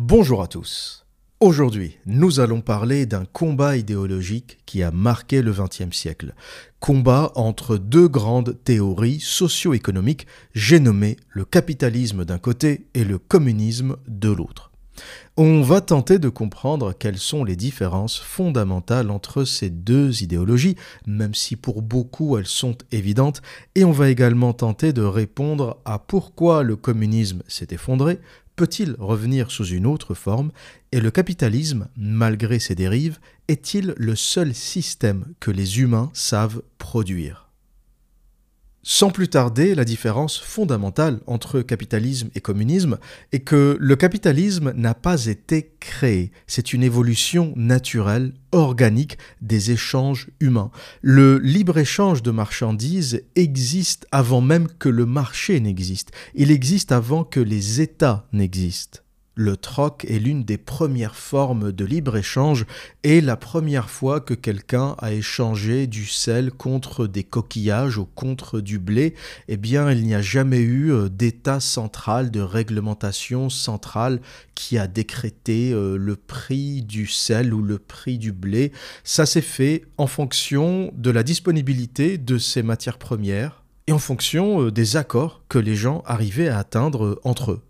Bonjour à tous. Aujourd'hui, nous allons parler d'un combat idéologique qui a marqué le XXe siècle. Combat entre deux grandes théories socio-économiques, j'ai nommé le capitalisme d'un côté et le communisme de l'autre. On va tenter de comprendre quelles sont les différences fondamentales entre ces deux idéologies, même si pour beaucoup elles sont évidentes, et on va également tenter de répondre à pourquoi le communisme s'est effondré, peut-il revenir sous une autre forme, et le capitalisme, malgré ses dérives, est-il le seul système que les humains savent produire? Sans plus tarder, la différence fondamentale entre capitalisme et communisme est que le capitalisme n'a pas été créé, c'est une évolution naturelle, organique des échanges humains. Le libre-échange de marchandises existe avant même que le marché n'existe, il existe avant que les États n'existent. Le troc est l'une des premières formes de libre-échange et la première fois que quelqu'un a échangé du sel contre des coquillages ou contre du blé, eh bien il n'y a jamais eu euh, d'état central, de réglementation centrale qui a décrété euh, le prix du sel ou le prix du blé. Ça s'est fait en fonction de la disponibilité de ces matières premières et en fonction euh, des accords que les gens arrivaient à atteindre entre eux.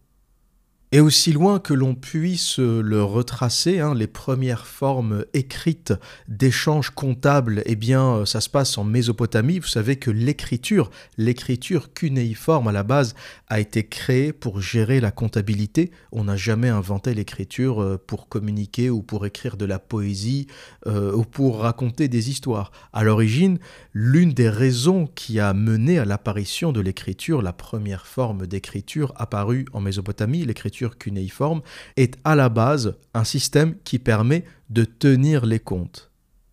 Et aussi loin que l'on puisse le retracer, hein, les premières formes écrites d'échanges comptables, eh bien, ça se passe en Mésopotamie. Vous savez que l'écriture, l'écriture cunéiforme à la base, a été créée pour gérer la comptabilité. On n'a jamais inventé l'écriture euh, pour communiquer ou pour écrire de la poésie euh, ou pour raconter des histoires. À l'origine, l'une des raisons qui a mené à l'apparition de l'écriture, la première forme d'écriture apparue en Mésopotamie, l'écriture cunéiforme, est à la base un système qui permet de tenir les comptes.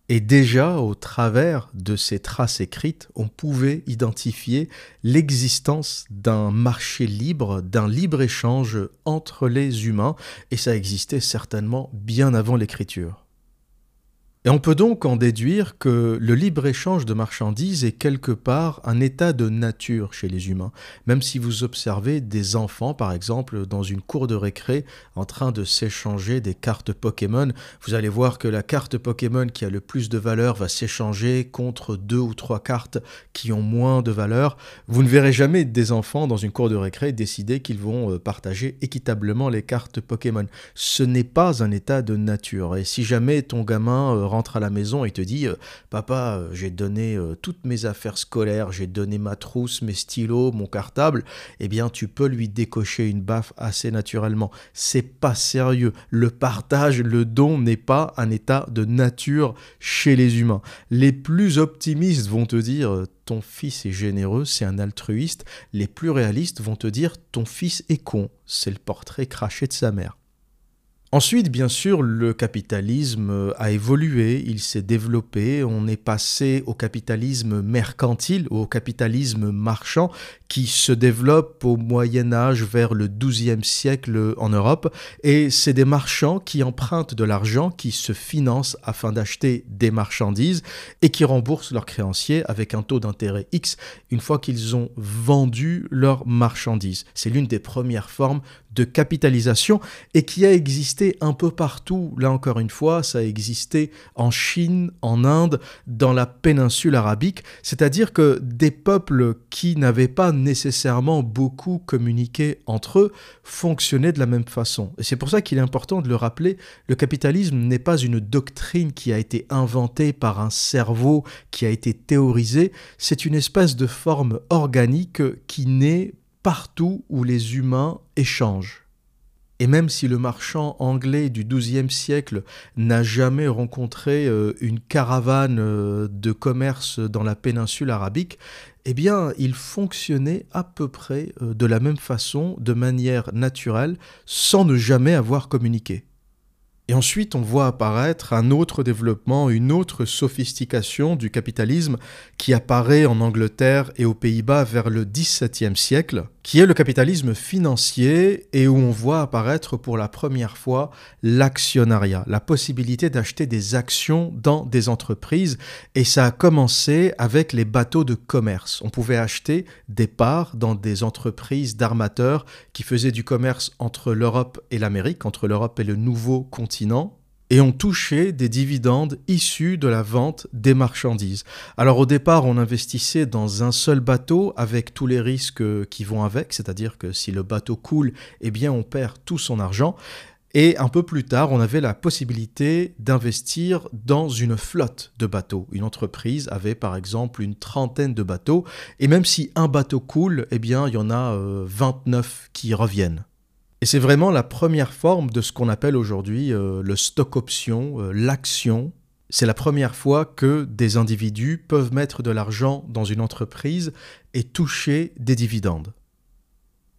Et déjà, au travers de ces traces écrites, on pouvait identifier l'existence d'un marché libre, d'un libre-échange entre les humains, et ça existait certainement bien avant l'écriture. Et on peut donc en déduire que le libre-échange de marchandises est quelque part un état de nature chez les humains. Même si vous observez des enfants, par exemple, dans une cour de récré, en train de s'échanger des cartes Pokémon, vous allez voir que la carte Pokémon qui a le plus de valeur va s'échanger contre deux ou trois cartes qui ont moins de valeur. Vous ne verrez jamais des enfants dans une cour de récré décider qu'ils vont euh, partager équitablement les cartes Pokémon. Ce n'est pas un état de nature. Et si jamais ton gamin euh, rentre à la maison et te dit euh, Papa, euh, j'ai donné euh, toutes mes affaires scolaires, j'ai donné ma trousse, mes stylos, mon cartable, eh bien tu peux lui décocher une baffe assez naturellement. C'est pas sérieux. Le partage, le don n'est pas un état de nature chez les humains. Les plus optimistes vont te dire ton fils est généreux, c'est un altruiste. Les plus réalistes vont te dire ton fils est con, c'est le portrait craché de sa mère. Ensuite, bien sûr, le capitalisme a évolué, il s'est développé, on est passé au capitalisme mercantile, au capitalisme marchand, qui se développe au Moyen Âge vers le XIIe siècle en Europe, et c'est des marchands qui empruntent de l'argent, qui se financent afin d'acheter des marchandises, et qui remboursent leurs créanciers avec un taux d'intérêt X une fois qu'ils ont vendu leurs marchandises. C'est l'une des premières formes de capitalisation et qui a existé un peu partout. Là encore une fois, ça a existé en Chine, en Inde, dans la péninsule arabique, c'est-à-dire que des peuples qui n'avaient pas nécessairement beaucoup communiqué entre eux fonctionnaient de la même façon. Et c'est pour ça qu'il est important de le rappeler, le capitalisme n'est pas une doctrine qui a été inventée par un cerveau qui a été théorisé, c'est une espèce de forme organique qui naît partout où les humains échangent. Et même si le marchand anglais du XIIe siècle n'a jamais rencontré euh, une caravane euh, de commerce dans la péninsule arabique, eh bien, il fonctionnait à peu près euh, de la même façon, de manière naturelle, sans ne jamais avoir communiqué. Et ensuite, on voit apparaître un autre développement, une autre sophistication du capitalisme qui apparaît en Angleterre et aux Pays-Bas vers le XVIIe siècle, qui est le capitalisme financier et où on voit apparaître pour la première fois l'actionnariat, la possibilité d'acheter des actions dans des entreprises. Et ça a commencé avec les bateaux de commerce. On pouvait acheter des parts dans des entreprises d'armateurs qui faisaient du commerce entre l'Europe et l'Amérique, entre l'Europe et le nouveau continent et ont touché des dividendes issus de la vente des marchandises. Alors au départ, on investissait dans un seul bateau avec tous les risques qui vont avec, c'est-à-dire que si le bateau coule, eh bien on perd tout son argent. Et un peu plus tard, on avait la possibilité d'investir dans une flotte de bateaux. Une entreprise avait par exemple une trentaine de bateaux, et même si un bateau coule, eh bien il y en a 29 euh, qui reviennent. Et c'est vraiment la première forme de ce qu'on appelle aujourd'hui euh, le stock option, euh, l'action. C'est la première fois que des individus peuvent mettre de l'argent dans une entreprise et toucher des dividendes.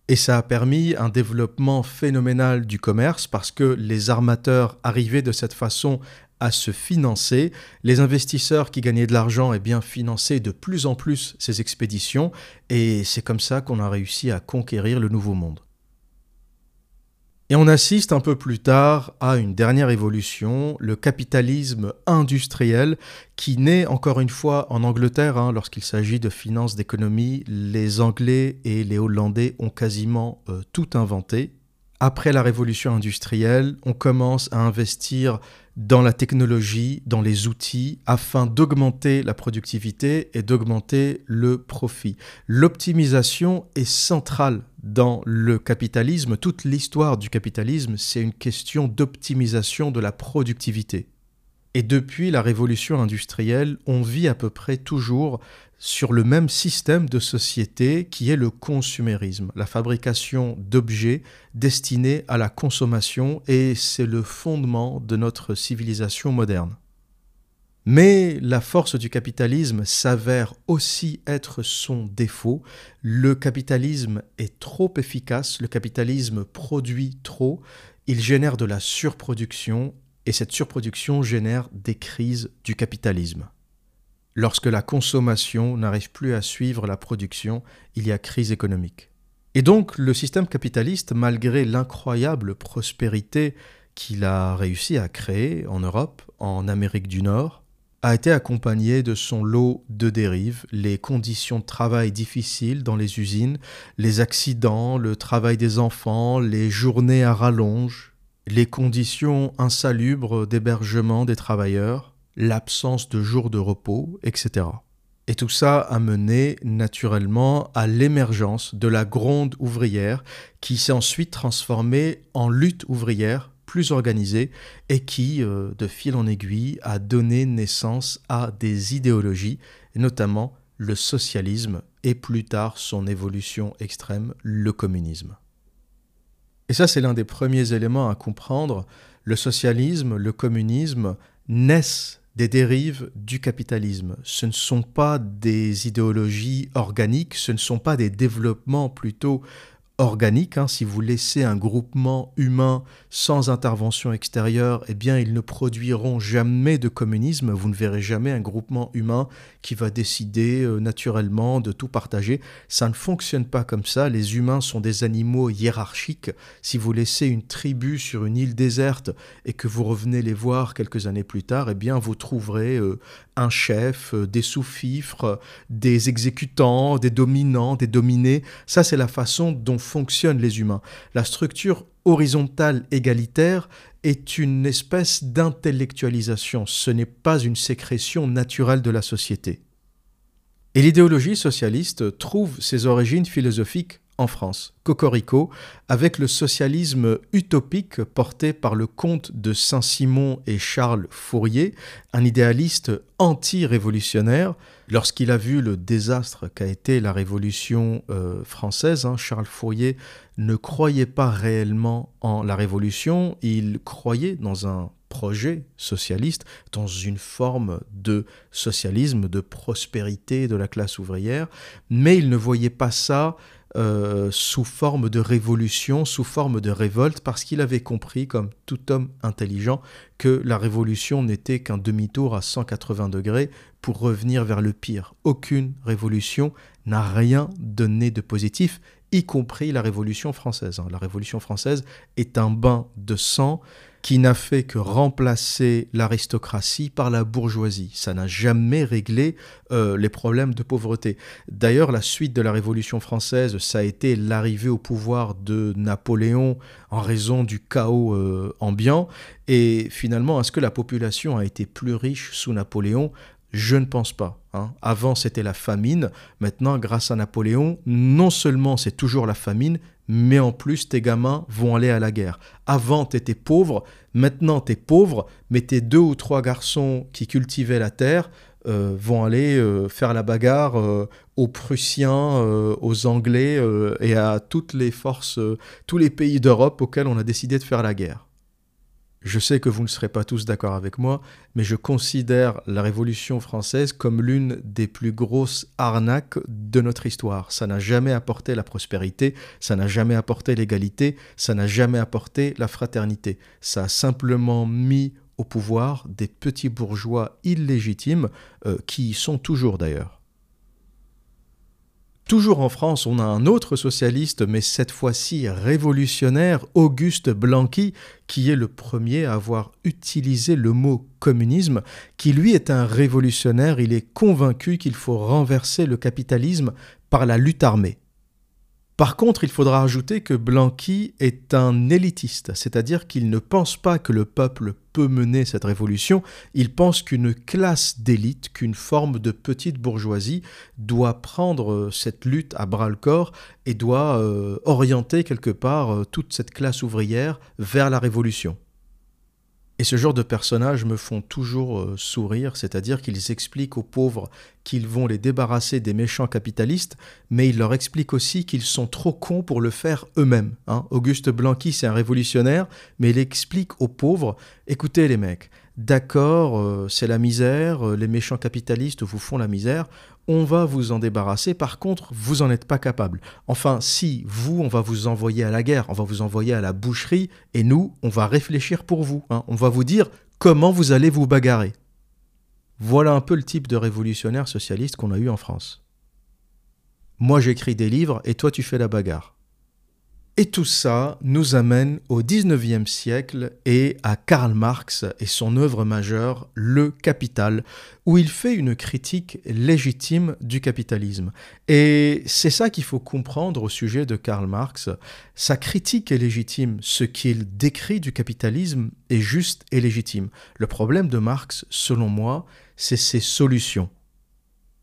Et ça a permis un développement phénoménal du commerce parce que les armateurs arrivaient de cette façon à se financer. Les investisseurs qui gagnaient de l'argent et eh bien finançaient de plus en plus ces expéditions et c'est comme ça qu'on a réussi à conquérir le nouveau monde. Et on assiste un peu plus tard à une dernière évolution, le capitalisme industriel, qui naît encore une fois en Angleterre. Hein, lorsqu'il s'agit de finances d'économie, les Anglais et les Hollandais ont quasiment euh, tout inventé. Après la révolution industrielle, on commence à investir dans la technologie, dans les outils, afin d'augmenter la productivité et d'augmenter le profit. L'optimisation est centrale dans le capitalisme. Toute l'histoire du capitalisme, c'est une question d'optimisation de la productivité. Et depuis la révolution industrielle, on vit à peu près toujours sur le même système de société qui est le consumérisme, la fabrication d'objets destinés à la consommation, et c'est le fondement de notre civilisation moderne. Mais la force du capitalisme s'avère aussi être son défaut. Le capitalisme est trop efficace, le capitalisme produit trop, il génère de la surproduction, et cette surproduction génère des crises du capitalisme. Lorsque la consommation n'arrive plus à suivre la production, il y a crise économique. Et donc le système capitaliste, malgré l'incroyable prospérité qu'il a réussi à créer en Europe, en Amérique du Nord, a été accompagné de son lot de dérives, les conditions de travail difficiles dans les usines, les accidents, le travail des enfants, les journées à rallonge, les conditions insalubres d'hébergement des travailleurs, l'absence de jours de repos, etc. Et tout ça a mené naturellement à l'émergence de la gronde ouvrière qui s'est ensuite transformée en lutte ouvrière plus organisée et qui, euh, de fil en aiguille, a donné naissance à des idéologies, notamment le socialisme et plus tard son évolution extrême, le communisme. Et ça, c'est l'un des premiers éléments à comprendre. Le socialisme, le communisme naissent des dérives du capitalisme. Ce ne sont pas des idéologies organiques, ce ne sont pas des développements plutôt organique. Hein. Si vous laissez un groupement humain sans intervention extérieure, eh bien, ils ne produiront jamais de communisme. Vous ne verrez jamais un groupement humain qui va décider euh, naturellement de tout partager. Ça ne fonctionne pas comme ça. Les humains sont des animaux hiérarchiques. Si vous laissez une tribu sur une île déserte et que vous revenez les voir quelques années plus tard, eh bien, vous trouverez euh, un chef, euh, des sous-fifres, des exécutants, des dominants, des dominés. Ça, c'est la façon dont fonctionnent les humains. La structure horizontale égalitaire est une espèce d'intellectualisation, ce n'est pas une sécrétion naturelle de la société. Et l'idéologie socialiste trouve ses origines philosophiques en France, Cocorico, avec le socialisme utopique porté par le comte de Saint-Simon et Charles Fourier, un idéaliste anti-révolutionnaire. Lorsqu'il a vu le désastre qu'a été la Révolution euh, française, hein, Charles Fourier ne croyait pas réellement en la Révolution, il croyait dans un projet socialiste, dans une forme de socialisme, de prospérité de la classe ouvrière, mais il ne voyait pas ça euh, sous forme de révolution, sous forme de révolte, parce qu'il avait compris, comme tout homme intelligent, que la révolution n'était qu'un demi-tour à 180 degrés pour revenir vers le pire. Aucune révolution n'a rien donné de positif, y compris la Révolution française. Hein. La Révolution française est un bain de sang qui n'a fait que remplacer l'aristocratie par la bourgeoisie. Ça n'a jamais réglé euh, les problèmes de pauvreté. D'ailleurs, la suite de la Révolution française, ça a été l'arrivée au pouvoir de Napoléon en raison du chaos euh, ambiant. Et finalement, est-ce que la population a été plus riche sous Napoléon? Je ne pense pas. Hein. Avant, c'était la famine. Maintenant, grâce à Napoléon, non seulement c'est toujours la famine, mais en plus, tes gamins vont aller à la guerre. Avant, tu étais pauvre. Maintenant, tu es pauvre, mais tes deux ou trois garçons qui cultivaient la terre euh, vont aller euh, faire la bagarre euh, aux Prussiens, aux Anglais et à toutes les forces, tous les pays d'Europe auxquels on a décidé de faire la guerre. Je sais que vous ne serez pas tous d'accord avec moi, mais je considère la Révolution française comme l'une des plus grosses arnaques de notre histoire. Ça n'a jamais apporté la prospérité, ça n'a jamais apporté l'égalité, ça n'a jamais apporté la fraternité. Ça a simplement mis au pouvoir des petits bourgeois illégitimes, euh, qui y sont toujours d'ailleurs. Toujours en France, on a un autre socialiste, mais cette fois-ci révolutionnaire, Auguste Blanqui, qui est le premier à avoir utilisé le mot communisme, qui lui est un révolutionnaire, il est convaincu qu'il faut renverser le capitalisme par la lutte armée. Par contre, il faudra ajouter que Blanqui est un élitiste, c'est-à-dire qu'il ne pense pas que le peuple peut mener cette révolution, il pense qu'une classe d'élite, qu'une forme de petite bourgeoisie doit prendre cette lutte à bras-le-corps et doit euh, orienter quelque part euh, toute cette classe ouvrière vers la révolution. Et ce genre de personnages me font toujours euh, sourire, c'est-à-dire qu'ils expliquent aux pauvres qu'ils vont les débarrasser des méchants capitalistes, mais ils leur expliquent aussi qu'ils sont trop cons pour le faire eux-mêmes. Hein. Auguste Blanqui, c'est un révolutionnaire, mais il explique aux pauvres, écoutez les mecs, d'accord, euh, c'est la misère, euh, les méchants capitalistes vous font la misère, on va vous en débarrasser, par contre, vous n'en êtes pas capable. Enfin, si, vous, on va vous envoyer à la guerre, on va vous envoyer à la boucherie, et nous, on va réfléchir pour vous. Hein. On va vous dire comment vous allez vous bagarrer. Voilà un peu le type de révolutionnaire socialiste qu'on a eu en France. Moi j'écris des livres et toi tu fais la bagarre. Et tout ça nous amène au XIXe siècle et à Karl Marx et son œuvre majeure, Le Capital, où il fait une critique légitime du capitalisme. Et c'est ça qu'il faut comprendre au sujet de Karl Marx. Sa critique est légitime, ce qu'il décrit du capitalisme est juste et légitime. Le problème de Marx, selon moi, c'est ses solutions.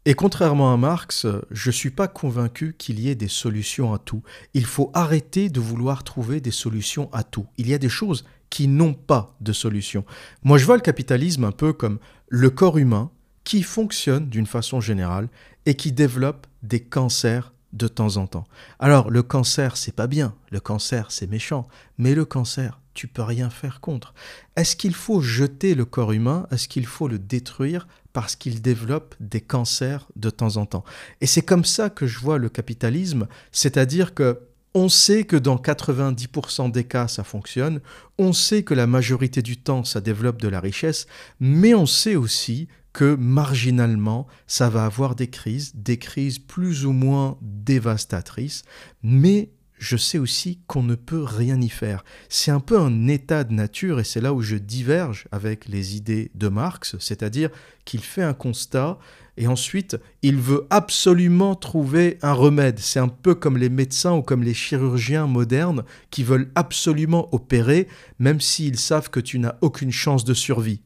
Et contrairement à Marx, je ne suis pas convaincu qu'il y ait des solutions à tout. Il faut arrêter de vouloir trouver des solutions à tout. Il y a des choses qui n'ont pas de solution. Moi, je vois le capitalisme un peu comme le corps humain qui fonctionne d'une façon générale et qui développe des cancers de temps en temps. Alors, le cancer, c'est pas bien, le cancer, c'est méchant, mais le cancer, tu peux rien faire contre. Est-ce qu'il faut jeter le corps humain? Est-ce qu'il faut le détruire parce qu'il développe des cancers de temps en temps? Et c'est comme ça que je vois le capitalisme, c'est-à-dire que on sait que dans 90% des cas, ça fonctionne, on sait que la majorité du temps, ça développe de la richesse, mais on sait aussi que marginalement, ça va avoir des crises, des crises plus ou moins dévastatrices, mais je sais aussi qu'on ne peut rien y faire. C'est un peu un état de nature et c'est là où je diverge avec les idées de Marx, c'est-à-dire qu'il fait un constat et ensuite il veut absolument trouver un remède. C'est un peu comme les médecins ou comme les chirurgiens modernes qui veulent absolument opérer même s'ils savent que tu n'as aucune chance de survie.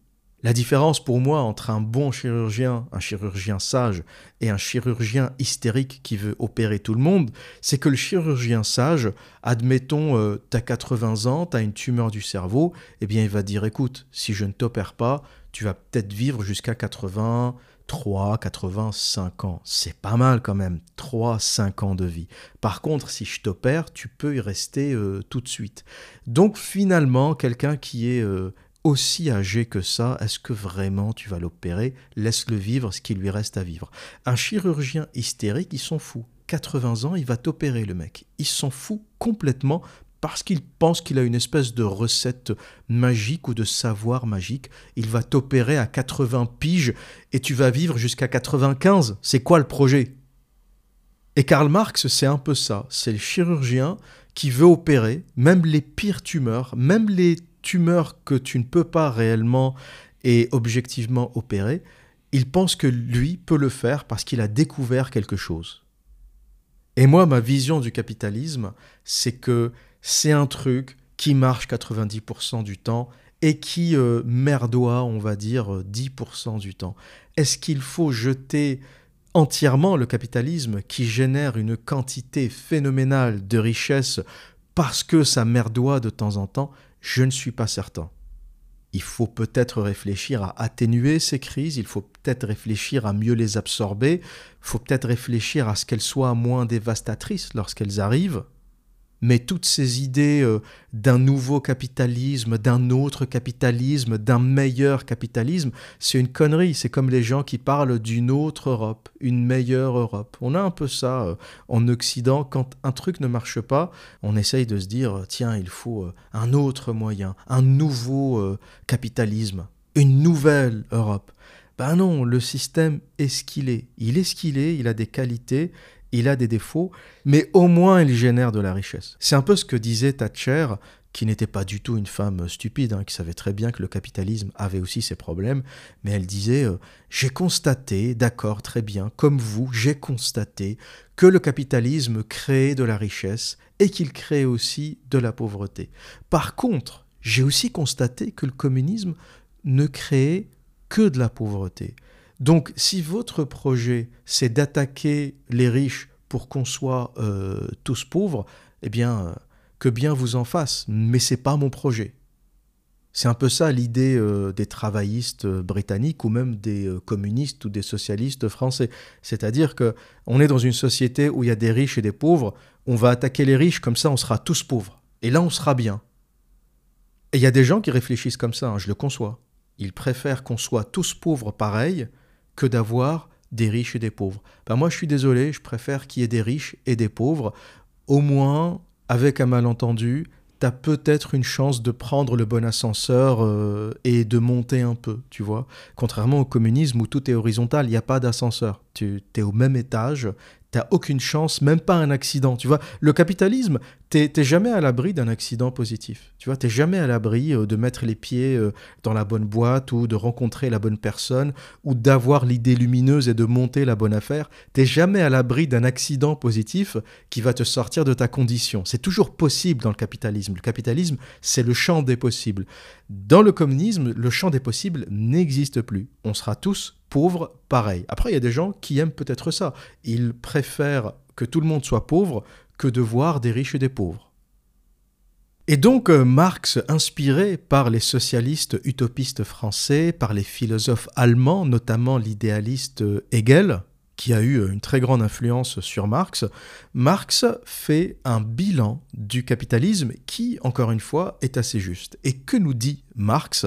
La différence pour moi entre un bon chirurgien, un chirurgien sage, et un chirurgien hystérique qui veut opérer tout le monde, c'est que le chirurgien sage, admettons, euh, tu as 80 ans, tu as une tumeur du cerveau, eh bien il va dire écoute, si je ne t'opère pas, tu vas peut-être vivre jusqu'à 83, 85 ans. C'est pas mal quand même, 3, 5 ans de vie. Par contre, si je t'opère, tu peux y rester euh, tout de suite. Donc finalement, quelqu'un qui est... Euh, aussi âgé que ça, est-ce que vraiment tu vas l'opérer? Laisse-le vivre ce qui lui reste à vivre. Un chirurgien hystérique, il s'en fout. 80 ans, il va t'opérer le mec. Il s'en fout complètement parce qu'il pense qu'il a une espèce de recette magique ou de savoir magique. Il va t'opérer à 80 piges et tu vas vivre jusqu'à 95. C'est quoi le projet? Et Karl Marx, c'est un peu ça. C'est le chirurgien qui veut opérer même les pires tumeurs, même les tumeurs que tu ne peux pas réellement et objectivement opérer. Il pense que lui peut le faire parce qu'il a découvert quelque chose. Et moi, ma vision du capitalisme, c'est que c'est un truc qui marche 90% du temps et qui euh, merdoit, on va dire, 10% du temps. Est-ce qu'il faut jeter entièrement le capitalisme qui génère une quantité phénoménale de richesses parce que ça merdoit de temps en temps? Je ne suis pas certain. Il faut peut-être réfléchir à atténuer ces crises, il faut peut-être réfléchir à mieux les absorber, il faut peut-être réfléchir à ce qu'elles soient moins dévastatrices lorsqu'elles arrivent, mais toutes ces idées euh, d'un nouveau capitalisme, d'un autre capitalisme, d'un meilleur capitalisme, c'est une connerie. C'est comme les gens qui parlent d'une autre Europe, une meilleure Europe. On a un peu ça euh, en Occident. Quand un truc ne marche pas, on essaye de se dire, tiens, il faut euh, un autre moyen, un nouveau capitalisme, une nouvelle Europe. Ben non, le système est ce qu'il est. Il est ce qu'il est, il a des qualités, il a des défauts, mais au moins il génère de la richesse. C'est un peu ce que disait Thatcher, qui n'était pas du tout une femme stupide, hein, qui savait très bien que le capitalisme avait aussi ses problèmes, mais elle disait euh, J'ai constaté, d'accord, très bien, comme vous, j'ai constaté que le capitalisme crée de la richesse et qu'il crée aussi de la pauvreté. Par contre, j'ai aussi constaté que le communisme ne crée que de la pauvreté. Donc si votre projet, c'est d'attaquer les riches pour qu'on soit euh, tous pauvres, eh bien, euh, que bien vous en fasse, mais c'est pas mon projet. C'est un peu ça l'idée euh, des travaillistes britanniques ou même des communistes ou des socialistes français. C'est-à-dire que on est dans une société où il y a des riches et des pauvres, on va attaquer les riches, comme ça on sera tous pauvres. Et là on sera bien. Et il y a des gens qui réfléchissent comme ça, hein, je le conçois. Ils préfèrent qu'on soit tous pauvres pareil que d'avoir des riches et des pauvres. Ben moi, je suis désolé, je préfère qu'il y ait des riches et des pauvres. Au moins, avec un malentendu, tu as peut-être une chance de prendre le bon ascenseur euh, et de monter un peu, tu vois. Contrairement au communisme où tout est horizontal, il n'y a pas d'ascenseur. Tu es au même étage, t'as aucune chance, même pas un accident. Tu vois, le capitalisme, t'es jamais à l'abri d'un accident positif. Tu vois, t'es jamais à l'abri euh, de mettre les pieds euh, dans la bonne boîte ou de rencontrer la bonne personne ou d'avoir l'idée lumineuse et de monter la bonne affaire. T'es jamais à l'abri d'un accident positif qui va te sortir de ta condition. C'est toujours possible dans le capitalisme. Le capitalisme, c'est le champ des possibles. Dans le communisme, le champ des possibles n'existe plus. On sera tous pauvres pareil. Après, il y a des gens qui aiment peut-être ça. Ils préfèrent que tout le monde soit pauvre que de voir des riches et des pauvres. Et donc euh, Marx, inspiré par les socialistes utopistes français, par les philosophes allemands, notamment l'idéaliste euh, Hegel, qui a eu euh, une très grande influence sur Marx, Marx fait un bilan du capitalisme qui, encore une fois, est assez juste. Et que nous dit Marx?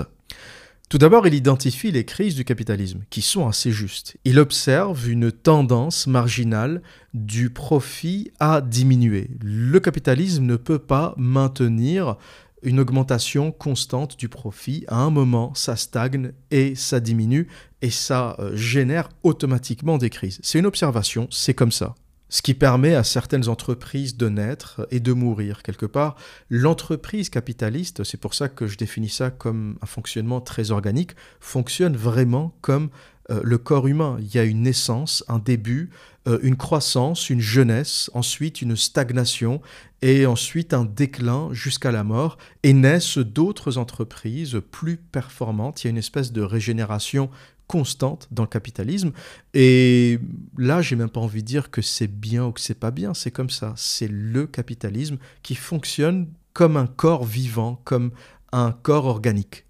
Tout d'abord, il identifie les crises du capitalisme, qui sont assez justes. Il observe une tendance marginale du profit à diminuer. Le capitalisme ne peut pas maintenir une augmentation constante du profit. À un moment, ça stagne et ça diminue, et ça euh, génère automatiquement des crises. C'est une observation, c'est comme ça ce qui permet à certaines entreprises de naître et de mourir quelque part. L'entreprise capitaliste, c'est pour ça que je définis ça comme un fonctionnement très organique, fonctionne vraiment comme euh, le corps humain. Il y a une naissance, un début, euh, une croissance, une jeunesse, ensuite une stagnation et ensuite un déclin jusqu'à la mort et naissent d'autres entreprises plus performantes. Il y a une espèce de régénération constante dans le capitalisme. Et là, j'ai même pas envie de dire que c'est bien ou que c'est pas bien. C'est comme ça. C'est le capitalisme qui fonctionne comme un corps vivant, comme un corps organique.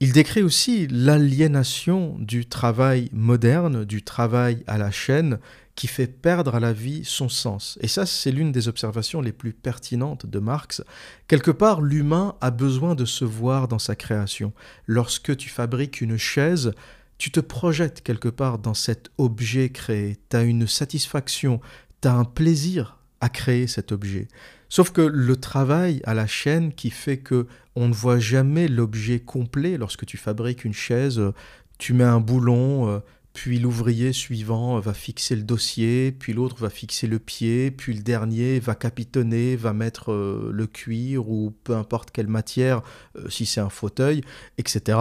Il décrit aussi l'aliénation du travail moderne, du travail à la chaîne, qui fait perdre à la vie son sens. Et ça, c'est l'une des observations les plus pertinentes de Marx. Quelque part, l'humain a besoin de se voir dans sa création. Lorsque tu fabriques une chaise, tu te projettes quelque part dans cet objet créé, tu as une satisfaction, tu as un plaisir à créer cet objet. Sauf que le travail à la chaîne qui fait que on ne voit jamais l'objet complet lorsque tu fabriques une chaise, tu mets un boulon, euh, puis l'ouvrier suivant va fixer le dossier, puis l'autre va fixer le pied, puis le dernier va capitonner, va mettre euh, le cuir ou peu importe quelle matière, euh, si c'est un fauteuil, etc.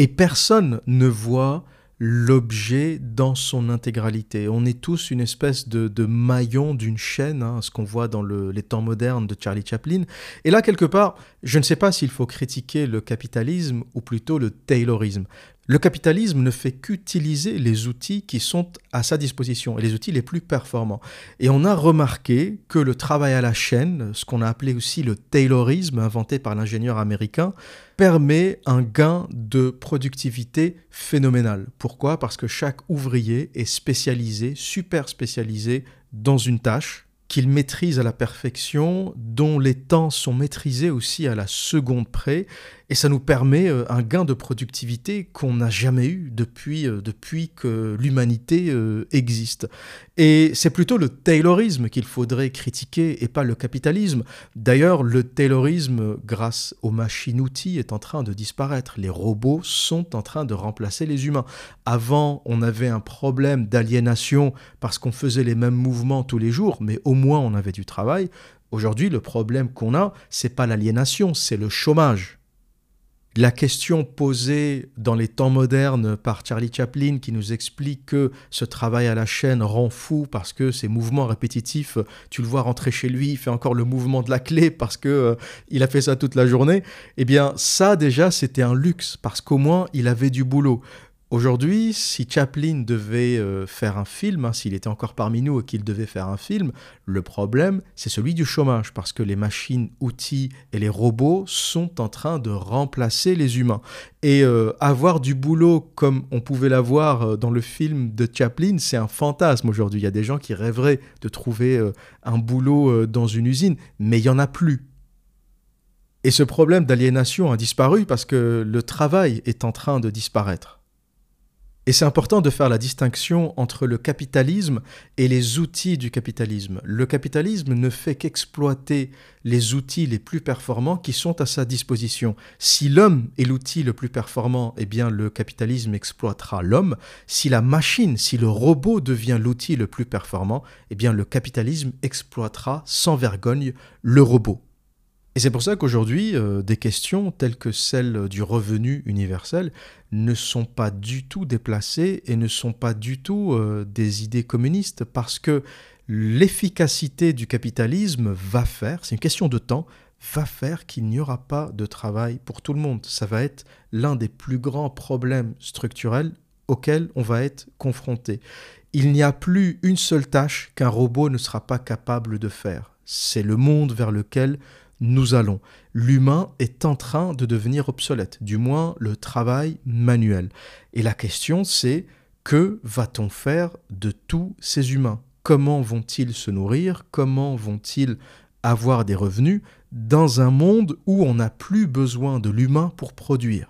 Et personne ne voit l'objet dans son intégralité. On est tous une espèce de, maillon d'une chaîne, hein, ce qu'on voit dans les temps modernes de Charlie Chaplin. Et là, quelque part, je ne sais pas s'il faut critiquer le capitalisme ou plutôt le taylorisme. Le capitalisme ne fait qu'utiliser les outils qui sont à sa disposition et les outils les plus performants. Et on a remarqué que le travail à la chaîne, ce qu'on a appelé aussi le taylorisme inventé par l'ingénieur américain, permet un gain de productivité phénoménal. Pourquoi? Parce que chaque ouvrier est spécialisé, super spécialisé dans une tâche qu'il maîtrise à la perfection, dont les temps sont maîtrisés aussi à la seconde près, et ça nous permet euh, un gain de productivité qu'on n'a jamais eu depuis, euh, depuis que l'humanité euh, existe. Et c'est plutôt le taylorisme qu'il faudrait critiquer et pas le capitalisme. D'ailleurs, le taylorisme, grâce aux machines-outils, est en train de disparaître. Les robots sont en train de remplacer les humains. Avant, on avait un problème d'aliénation parce qu'on faisait les mêmes mouvements tous les jours, mais au moins on avait du travail. Aujourd'hui, le problème qu'on a, c'est pas l'aliénation, c'est le chômage. La question posée dans les temps modernes par Charlie Chaplin qui nous explique que ce travail à la chaîne rend fou parce que ces mouvements répétitifs, tu le vois rentrer chez lui, il fait encore le mouvement de la clé parce que euh, il a fait ça toute la journée. Eh bien, ça déjà c'était un luxe parce qu'au moins il avait du boulot. Aujourd'hui, si Chaplin devait euh, faire un film, hein, s'il était encore parmi nous et qu'il devait faire un film, le problème, c'est celui du chômage, parce que les machines, outils et les robots sont en train de remplacer les humains. Et euh, avoir du boulot comme on pouvait l'avoir euh, dans le film de Chaplin, c'est un fantasme aujourd'hui. Il y a des gens qui rêveraient de trouver un boulot dans une usine, mais il n'y en a plus. Et ce problème d'aliénation a disparu parce que le travail est en train de disparaître. Et c'est important de faire la distinction entre le capitalisme et les outils du capitalisme. Le capitalisme ne fait qu'exploiter les outils les plus performants qui sont à sa disposition. Si l'homme est l'outil le plus performant, eh bien le capitalisme exploitera l'homme. Si la machine, si le robot devient l'outil le plus performant, eh bien le capitalisme exploitera sans vergogne le robot. Et c'est pour ça qu'aujourd'hui, euh, des questions telles que celle du revenu universel ne sont pas du tout déplacées et ne sont pas du tout euh, des idées communistes parce que l'efficacité du capitalisme va faire, c'est une question de temps, va faire qu'il n'y aura pas de travail pour tout le monde. Ça va être l'un des plus grands problèmes structurels auxquels on va être confronté. Il n'y a plus une seule tâche qu'un robot ne sera pas capable de faire. C'est le monde vers lequel nous allons. L'humain est en train de devenir obsolète, du moins le travail manuel. Et la question c'est, que va-t-on faire de tous ces humains? Comment vont-ils se nourrir? Comment vont-ils avoir des revenus? Dans un monde où on n'a plus besoin de l'humain pour produire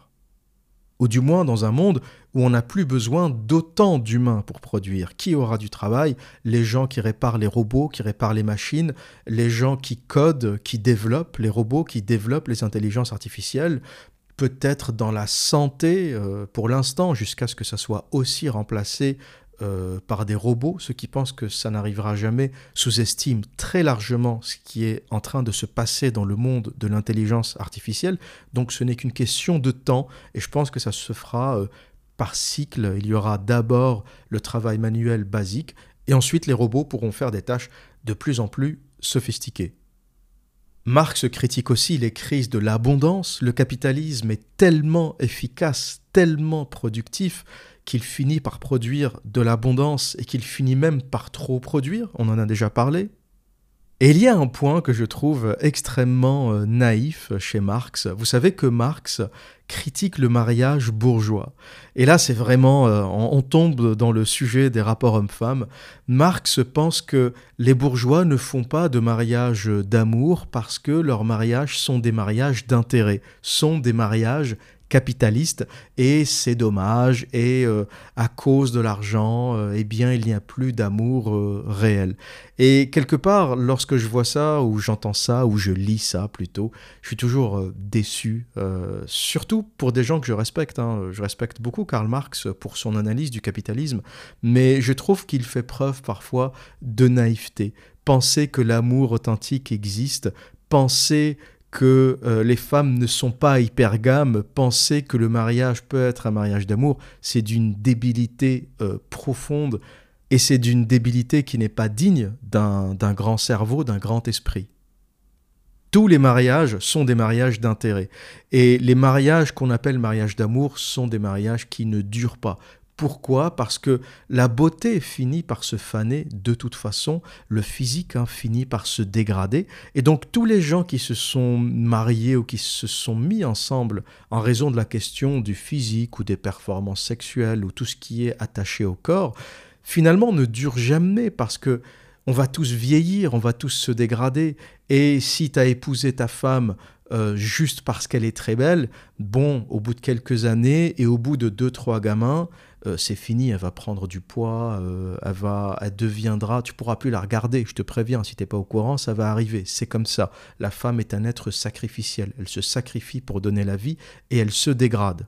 ou du moins dans un monde où on n'a plus besoin d'autant d'humains pour produire. Qui aura du travail? Les gens qui réparent les robots, qui réparent les machines, les gens qui codent, qui développent les robots, qui développent les intelligences artificielles, peut-être dans la santé euh, pour l'instant, jusqu'à ce que ça soit aussi remplacé euh, par des robots. Ceux qui pensent que ça n'arrivera jamais sous-estiment très largement ce qui est en train de se passer dans le monde de l'intelligence artificielle. Donc ce n'est qu'une question de temps et je pense que ça se fera euh, par cycle. Il y aura d'abord le travail manuel basique et ensuite les robots pourront faire des tâches de plus en plus sophistiquées. Marx critique aussi les crises de l'abondance. Le capitalisme est tellement efficace, tellement productif qu'il finit par produire de l'abondance et qu'il finit même par trop produire, on en a déjà parlé. Et il y a un point que je trouve extrêmement euh, naïf chez Marx. Vous savez que Marx critique le mariage bourgeois. Et là, c'est vraiment, euh, on tombe dans le sujet des rapports hommes-femmes. Marx pense que les bourgeois ne font pas de mariage d'amour parce que leurs mariages sont des mariages d'intérêt, sont des mariages capitaliste et c'est dommage et euh, à cause de l'argent, euh, eh bien il n'y a plus d'amour euh, réel. Et quelque part, lorsque je vois ça ou j'entends ça ou je lis ça plutôt, je suis toujours déçu, surtout pour des gens que je respecte. Hein. Je respecte beaucoup Karl Marx pour son analyse du capitalisme, mais je trouve qu'il fait preuve parfois de naïveté. Penser que l'amour authentique existe, penser que euh, les femmes ne sont pas hypergames, penser que le mariage peut être un mariage d'amour, c'est d'une débilité euh, profonde et c'est d'une débilité qui n'est pas digne d'un grand cerveau, d'un grand esprit. Tous les mariages sont des mariages d'intérêt. Et les mariages qu'on appelle mariages d'amour sont des mariages qui ne durent pas. Pourquoi? Parce que la beauté finit par se faner de toute façon, le physique hein, finit par se dégrader, et donc tous les gens qui se sont mariés ou qui se sont mis ensemble en raison de la question du physique ou des performances sexuelles ou tout ce qui est attaché au corps, finalement ne durent jamais parce que on va tous vieillir, on va tous se dégrader, et si tu as épousé ta femme euh, juste parce qu'elle est très belle, bon, au bout de quelques années et au bout de deux, trois gamins, euh, c'est fini, elle va prendre du poids, euh, elle, va, elle deviendra, tu pourras plus la regarder, je te préviens, si tu n'es pas au courant, ça va arriver, c'est comme ça. La femme est un être sacrificiel, elle se sacrifie pour donner la vie et elle se dégrade.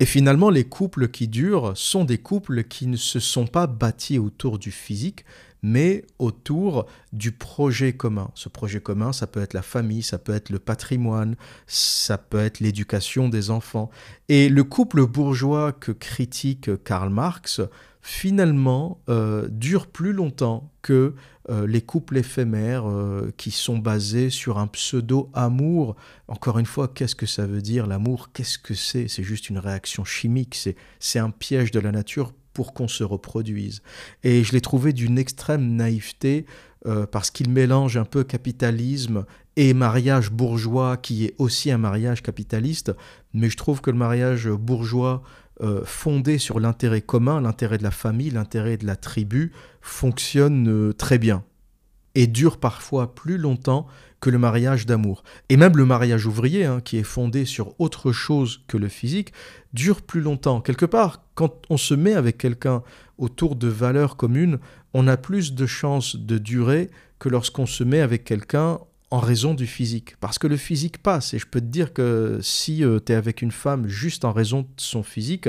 Et finalement, les couples qui durent sont des couples qui ne se sont pas bâtis autour du physique, mais autour du projet commun. Ce projet commun, ça peut être la famille, ça peut être le patrimoine, ça peut être l'éducation des enfants. Et le couple bourgeois que critique Karl Marx, finalement, euh, dure plus longtemps que euh, les couples éphémères euh, qui sont basés sur un pseudo-amour. Encore une fois, qu'est-ce que ça veut dire l'amour? Qu'est-ce que c'est? C'est juste une réaction chimique, c'est un piège de la nature pour qu'on se reproduise. Et je l'ai trouvé d'une extrême naïveté euh, parce qu'il mélange un peu capitalisme et mariage bourgeois qui est aussi un mariage capitaliste. Mais je trouve que le mariage bourgeois euh, fondé sur l'intérêt commun, l'intérêt de la famille, l'intérêt de la tribu, fonctionne euh, très bien et dure parfois plus longtemps que le mariage d'amour. Et même le mariage ouvrier, hein, qui est fondé sur autre chose que le physique, dure plus longtemps. Quelque part, quand on se met avec quelqu'un autour de valeurs communes, on a plus de chances de durer que lorsqu'on se met avec quelqu'un en raison du physique. Parce que le physique passe. Et je peux te dire que si euh, tu es avec une femme juste en raison de son physique,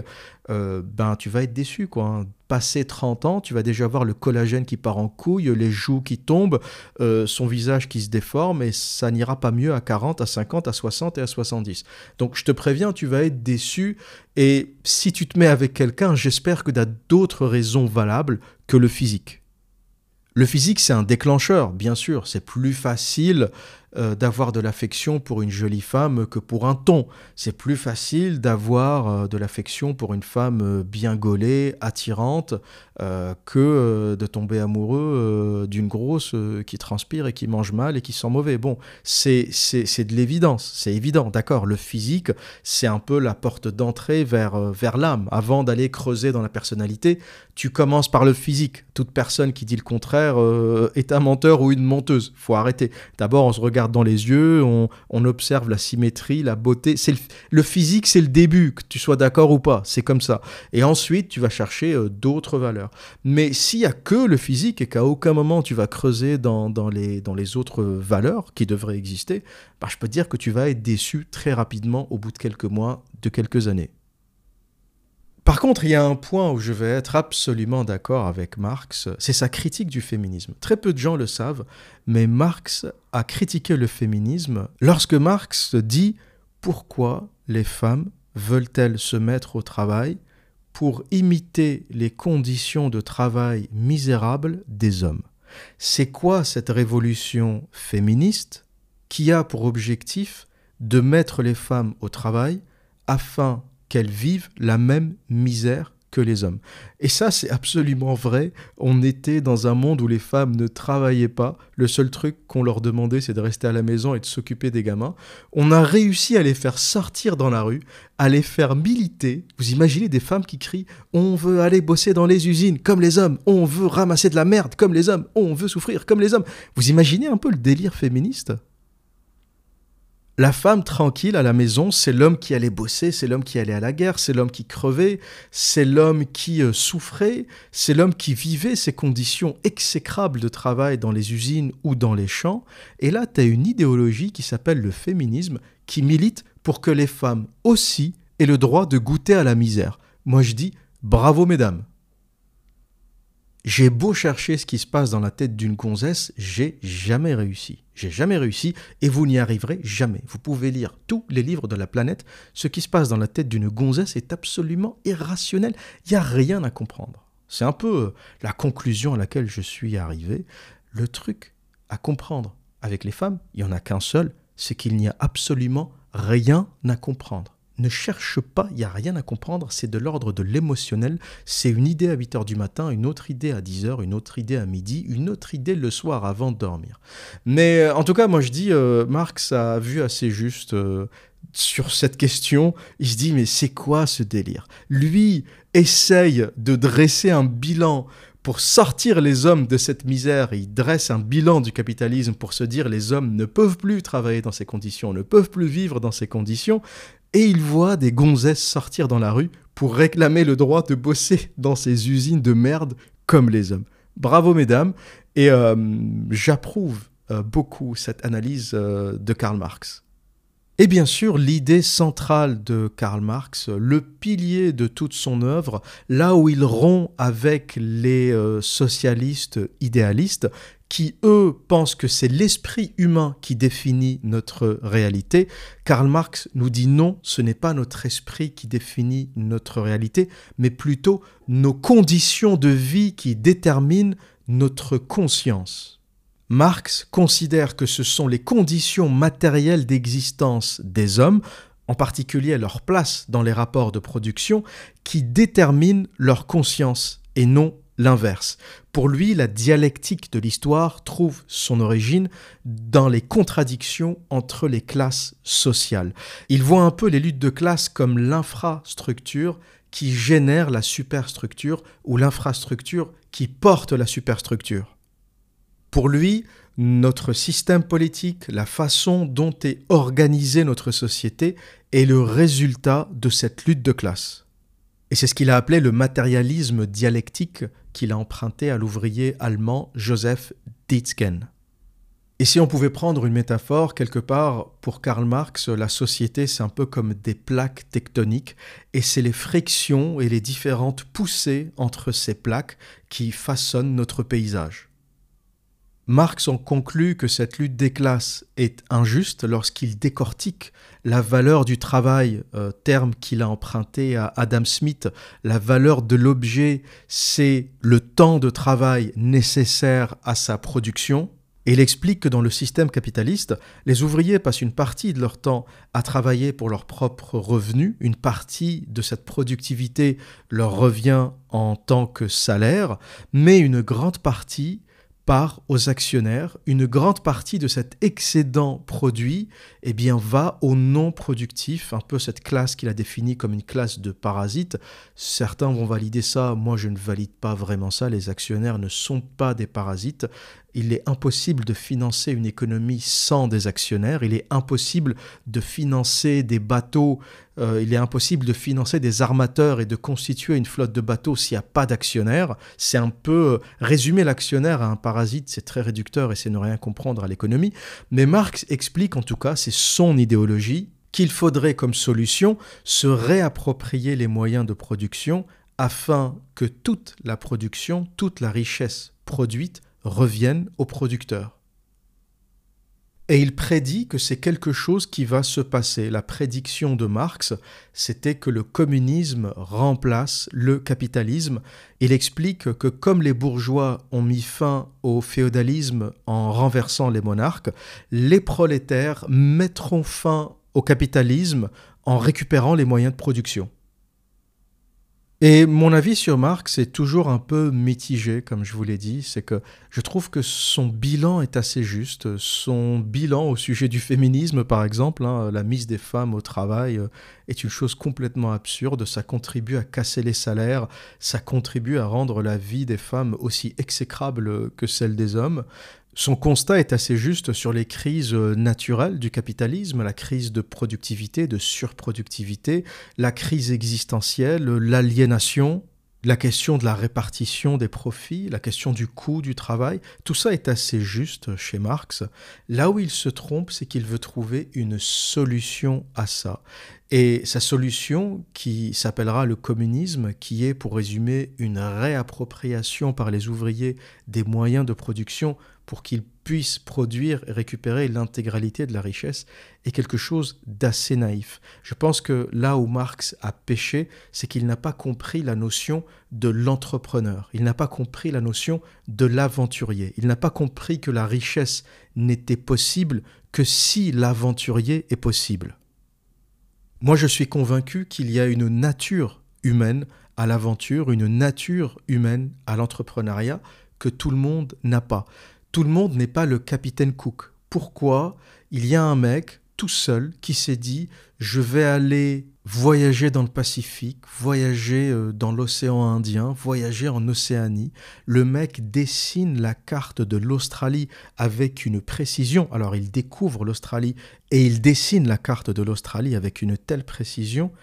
euh, ben tu vas être déçu. Quoi. Hein. Passé 30 ans, tu vas déjà voir le collagène qui part en couille, les joues qui tombent, euh, son visage qui se déforme, et ça n'ira pas mieux à 40, à 50, à 60 et à 70. Donc je te préviens, tu vas être déçu. Et si tu te mets avec quelqu'un, j'espère que tu as d'autres raisons valables que le physique. Le physique, c'est un déclencheur, bien sûr. C'est plus facile euh, d'avoir de l'affection pour une jolie femme que pour un ton. C'est plus facile d'avoir euh, de l'affection pour une femme euh, bien gaulée, attirante, que de tomber amoureux d'une grosse qui transpire et qui mange mal et qui sent mauvais. Bon, c'est de l'évidence, c'est évident, d'accord. Le physique, c'est un peu la porte d'entrée vers, vers l'âme. Avant d'aller creuser dans la personnalité, tu commences par le physique. Toute personne qui dit le contraire est un menteur ou une menteuse. Faut arrêter. D'abord, on se regarde dans les yeux, on, observe la symétrie, la beauté. C'est le, physique, c'est le début, que tu sois d'accord ou pas, c'est comme ça. Et ensuite, tu vas chercher euh, d'autres valeurs. Mais s'il y a que le physique et qu'à aucun moment tu vas creuser dans, les, autres valeurs qui devraient exister, bah, je peux dire que tu vas être déçu très rapidement au bout de quelques mois, de quelques années. Par contre, il y a un point où je vais être absolument d'accord avec Marx, c'est sa critique du féminisme. Très peu de gens le savent, mais Marx a critiqué le féminisme lorsque Marx dit pourquoi les femmes veulent-elles se mettre au travail pour imiter les conditions de travail misérables des hommes? C'est quoi cette révolution féministe qui a pour objectif de mettre les femmes au travail afin qu'elles vivent la même misère que les hommes. Et ça, c'est absolument vrai. On était dans un monde où les femmes ne travaillaient pas. Le seul truc qu'on leur demandait, c'est de rester à la maison et de s'occuper des gamins. On a réussi à les faire sortir dans la rue, à les faire militer. Vous imaginez des femmes qui crient On veut aller bosser dans les usines comme les hommes. On veut ramasser de la merde comme les hommes. On veut souffrir comme les hommes. Vous imaginez un peu le délire féministe? La femme tranquille à la maison, c'est l'homme qui allait bosser, c'est l'homme qui allait à la guerre, c'est l'homme qui crevait, c'est l'homme qui euh, souffrait, c'est l'homme qui vivait ces conditions exécrables de travail dans les usines ou dans les champs. Et là, tu as une idéologie qui s'appelle le féminisme, qui milite pour que les femmes aussi aient le droit de goûter à la misère. Moi je dis, bravo mesdames. J'ai beau chercher ce qui se passe dans la tête d'une gonzesse, j'ai jamais réussi. J'ai jamais réussi et vous n'y arriverez jamais. Vous pouvez lire tous les livres de la planète. Ce qui se passe dans la tête d'une gonzesse est absolument irrationnel. Il n'y a rien à comprendre. C'est un peu euh, la conclusion à laquelle je suis arrivé. Le truc à comprendre avec les femmes, il n'y en a qu'un seul, c'est qu'il n'y a absolument rien à comprendre ne cherche pas, il n'y a rien à comprendre, c'est de l'ordre de l'émotionnel, c'est une idée à 8 heures du matin, une autre idée à 10 heures, une autre idée à midi, une autre idée le soir avant de dormir. Mais euh, en tout cas, moi je dis, euh, Marx a vu assez juste euh, sur cette question, il se dit, mais c'est quoi ce délire? Lui essaye de dresser un bilan pour sortir les hommes de cette misère, il dresse un bilan du capitalisme pour se dire les hommes ne peuvent plus travailler dans ces conditions, ne peuvent plus vivre dans ces conditions, et il voit des gonzesses sortir dans la rue pour réclamer le droit de bosser dans ces usines de merde comme les hommes. Bravo mesdames, et euh, j'approuve euh, beaucoup cette analyse euh, de Karl Marx. Et bien sûr, l'idée centrale de Karl Marx, le pilier de toute son œuvre, là où il rompt avec les socialistes idéalistes, qui, eux, pensent que c'est l'esprit humain qui définit notre réalité, Karl Marx nous dit non, ce n'est pas notre esprit qui définit notre réalité, mais plutôt nos conditions de vie qui déterminent notre conscience. Marx considère que ce sont les conditions matérielles d'existence des hommes, en particulier leur place dans les rapports de production, qui déterminent leur conscience et non l'inverse. Pour lui, la dialectique de l'histoire trouve son origine dans les contradictions entre les classes sociales. Il voit un peu les luttes de classe comme l'infrastructure qui génère la superstructure ou l'infrastructure qui porte la superstructure. Pour lui, notre système politique, la façon dont est organisée notre société est le résultat de cette lutte de classe. Et c'est ce qu'il a appelé le matérialisme dialectique qu'il a emprunté à l'ouvrier allemand Joseph Dietzgen. Et si on pouvait prendre une métaphore, quelque part, pour Karl Marx, la société, c'est un peu comme des plaques tectoniques, et c'est les frictions et les différentes poussées entre ces plaques qui façonnent notre paysage. Marx en conclut que cette lutte des classes est injuste lorsqu'il décortique la valeur du travail, euh, terme qu'il a emprunté à Adam Smith. La valeur de l'objet, c'est le temps de travail nécessaire à sa production. Et il explique que dans le système capitaliste, les ouvriers passent une partie de leur temps à travailler pour leur propre revenu, une partie de cette productivité leur revient en tant que salaire, mais une grande partie part aux actionnaires, une grande partie de cet excédent produit eh bien, va au non productif, un peu cette classe qu'il a définie comme une classe de parasites. Certains vont valider ça, moi je ne valide pas vraiment ça, les actionnaires ne sont pas des parasites, il est impossible de financer une économie sans des actionnaires, il est impossible de financer des bateaux, euh, il est impossible de financer des armateurs et de constituer une flotte de bateaux s'il n'y a pas d'actionnaires. C'est un peu euh, résumer l'actionnaire à un parasite, c'est très réducteur et c'est ne rien comprendre à l'économie. Mais Marx explique en tout cas, c'est son idéologie, qu'il faudrait comme solution se réapproprier les moyens de production afin que toute la production, toute la richesse produite reviennent aux producteurs. Et il prédit que c'est quelque chose qui va se passer. La prédiction de Marx, c'était que le communisme remplace le capitalisme. Il explique que comme les bourgeois ont mis fin au féodalisme en renversant les monarques, les prolétaires mettront fin au capitalisme en récupérant les moyens de production. Et mon avis sur Marx est toujours un peu mitigé, comme je vous l'ai dit. C'est que je trouve que son bilan est assez juste. Son bilan au sujet du féminisme, par exemple, hein, la mise des femmes au travail euh, est une chose complètement absurde. Ça contribue à casser les salaires, ça contribue à rendre la vie des femmes aussi exécrable que celle des hommes. Son constat est assez juste sur les crises naturelles du capitalisme, la crise de productivité, de surproductivité, la crise existentielle, l'aliénation, la question de la répartition des profits, la question du coût du travail, tout ça est assez juste chez Marx. Là où il se trompe, c'est qu'il veut trouver une solution à ça. Et sa solution, qui s'appellera le communisme, qui est, pour résumer, une réappropriation par les ouvriers des moyens de production pour qu'ils puissent produire et récupérer l'intégralité de la richesse est quelque chose d'assez naïf. Je pense que là où Marx a péché, c'est qu'il n'a pas compris la notion de l'entrepreneur, il n'a pas compris la notion de l'aventurier, il n'a pas compris que la richesse n'était possible que si l'aventurier est possible. Moi je suis convaincu qu'il y a une nature humaine à l'aventure, une nature humaine à l'entrepreneuriat que tout le monde n'a pas tout le monde n'est pas le capitaine Cook. Pourquoi? Il y a un mec tout seul qui s'est dit je vais aller voyager dans le Pacifique, voyager euh, dans l'océan Indien, voyager en Océanie. Le mec dessine la carte de l'Australie avec une précision. Alors il découvre l'Australie et il dessine la carte de l'Australie avec une telle précision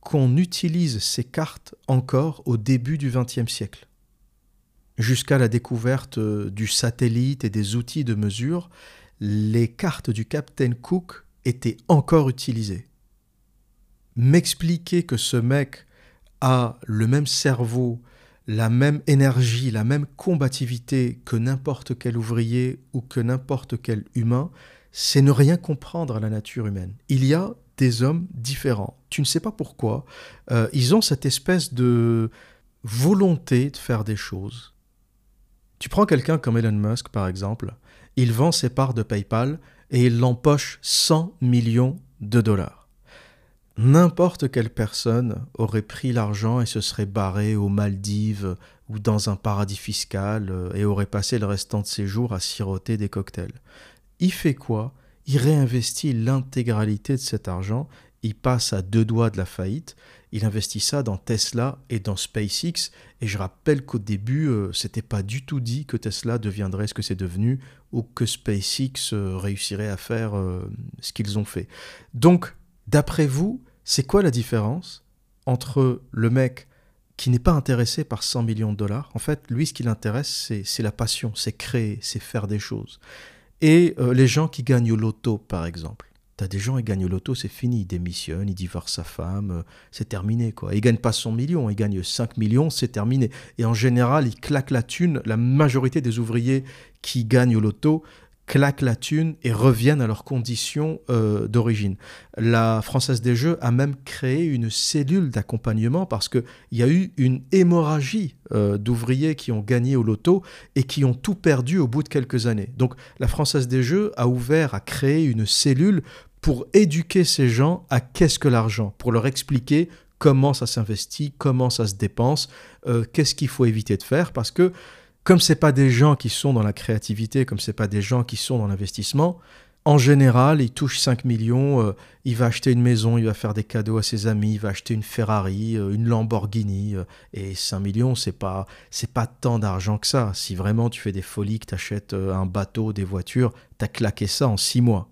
qu'on utilise ces cartes encore au début du XXe siècle jusqu'à la découverte euh, du satellite et des outils de mesure, les cartes du Captain Cook étaient encore utilisées. M'expliquer que ce mec a le même cerveau, la même énergie, la même combativité que n'importe quel ouvrier ou que n'importe quel humain, c'est ne rien comprendre à la nature humaine. Il y a des hommes différents. Tu ne sais pas pourquoi. Euh, ils ont cette espèce de volonté de faire des choses. Tu prends quelqu'un comme Elon Musk, par exemple, il vend ses parts de PayPal et il l'empoche 100 millions de dollars. N'importe quelle personne aurait pris l'argent et se serait barré aux Maldives ou dans un paradis fiscal euh, et aurait passé le restant de ses jours à siroter des cocktails. Il fait quoi? Il réinvestit l'intégralité de cet argent, il passe à deux doigts de la faillite il investit ça dans Tesla et dans SpaceX. Et je rappelle qu'au début, euh, c'était pas du tout dit que Tesla deviendrait ce que c'est devenu ou que SpaceX euh, réussirait à faire euh, ce qu'ils ont fait. Donc, d'après vous, c'est quoi la différence entre le mec qui n'est pas intéressé par 100 millions de dollars? En fait, lui, ce qui l'intéresse, c'est la passion, c'est créer, c'est faire des choses. Et les gens qui gagnent au loto, par exemple. T'as des gens, ils gagnent au loto, c'est fini. Ils démissionnent, ils divorcent sa femme, euh, c'est terminé. quoi. Ils gagnent pas 100 millions, ils gagnent 5 millions, c'est terminé. Et en général, ils claquent la thune. La majorité des ouvriers qui gagnent au loto claquent la thune et reviennent à leurs conditions euh, d'origine. La Française des Jeux a même créé une cellule d'accompagnement parce qu'il y a eu une hémorragie euh, d'ouvriers qui ont gagné au loto et qui ont tout perdu au bout de quelques années. Donc la Française des Jeux a ouvert, a créé une cellule pour éduquer ces gens à qu'est-ce que l'argent, pour leur expliquer comment ça s'investit, comment ça se dépense, euh, qu'est-ce qu'il faut éviter de faire, parce que comme c'est pas des gens qui sont dans la créativité, comme c'est pas des gens qui sont dans l'investissement, en général, il touche 5 millions, euh, il va acheter une maison, il va faire des cadeaux à ses amis, il va acheter une Ferrari, euh, une Lamborghini, et 5 millions, c'est pas c'est pas tant d'argent que ça. Si vraiment tu fais des folies, que tu achètes un bateau, des voitures, tu as claqué ça en 6 mois.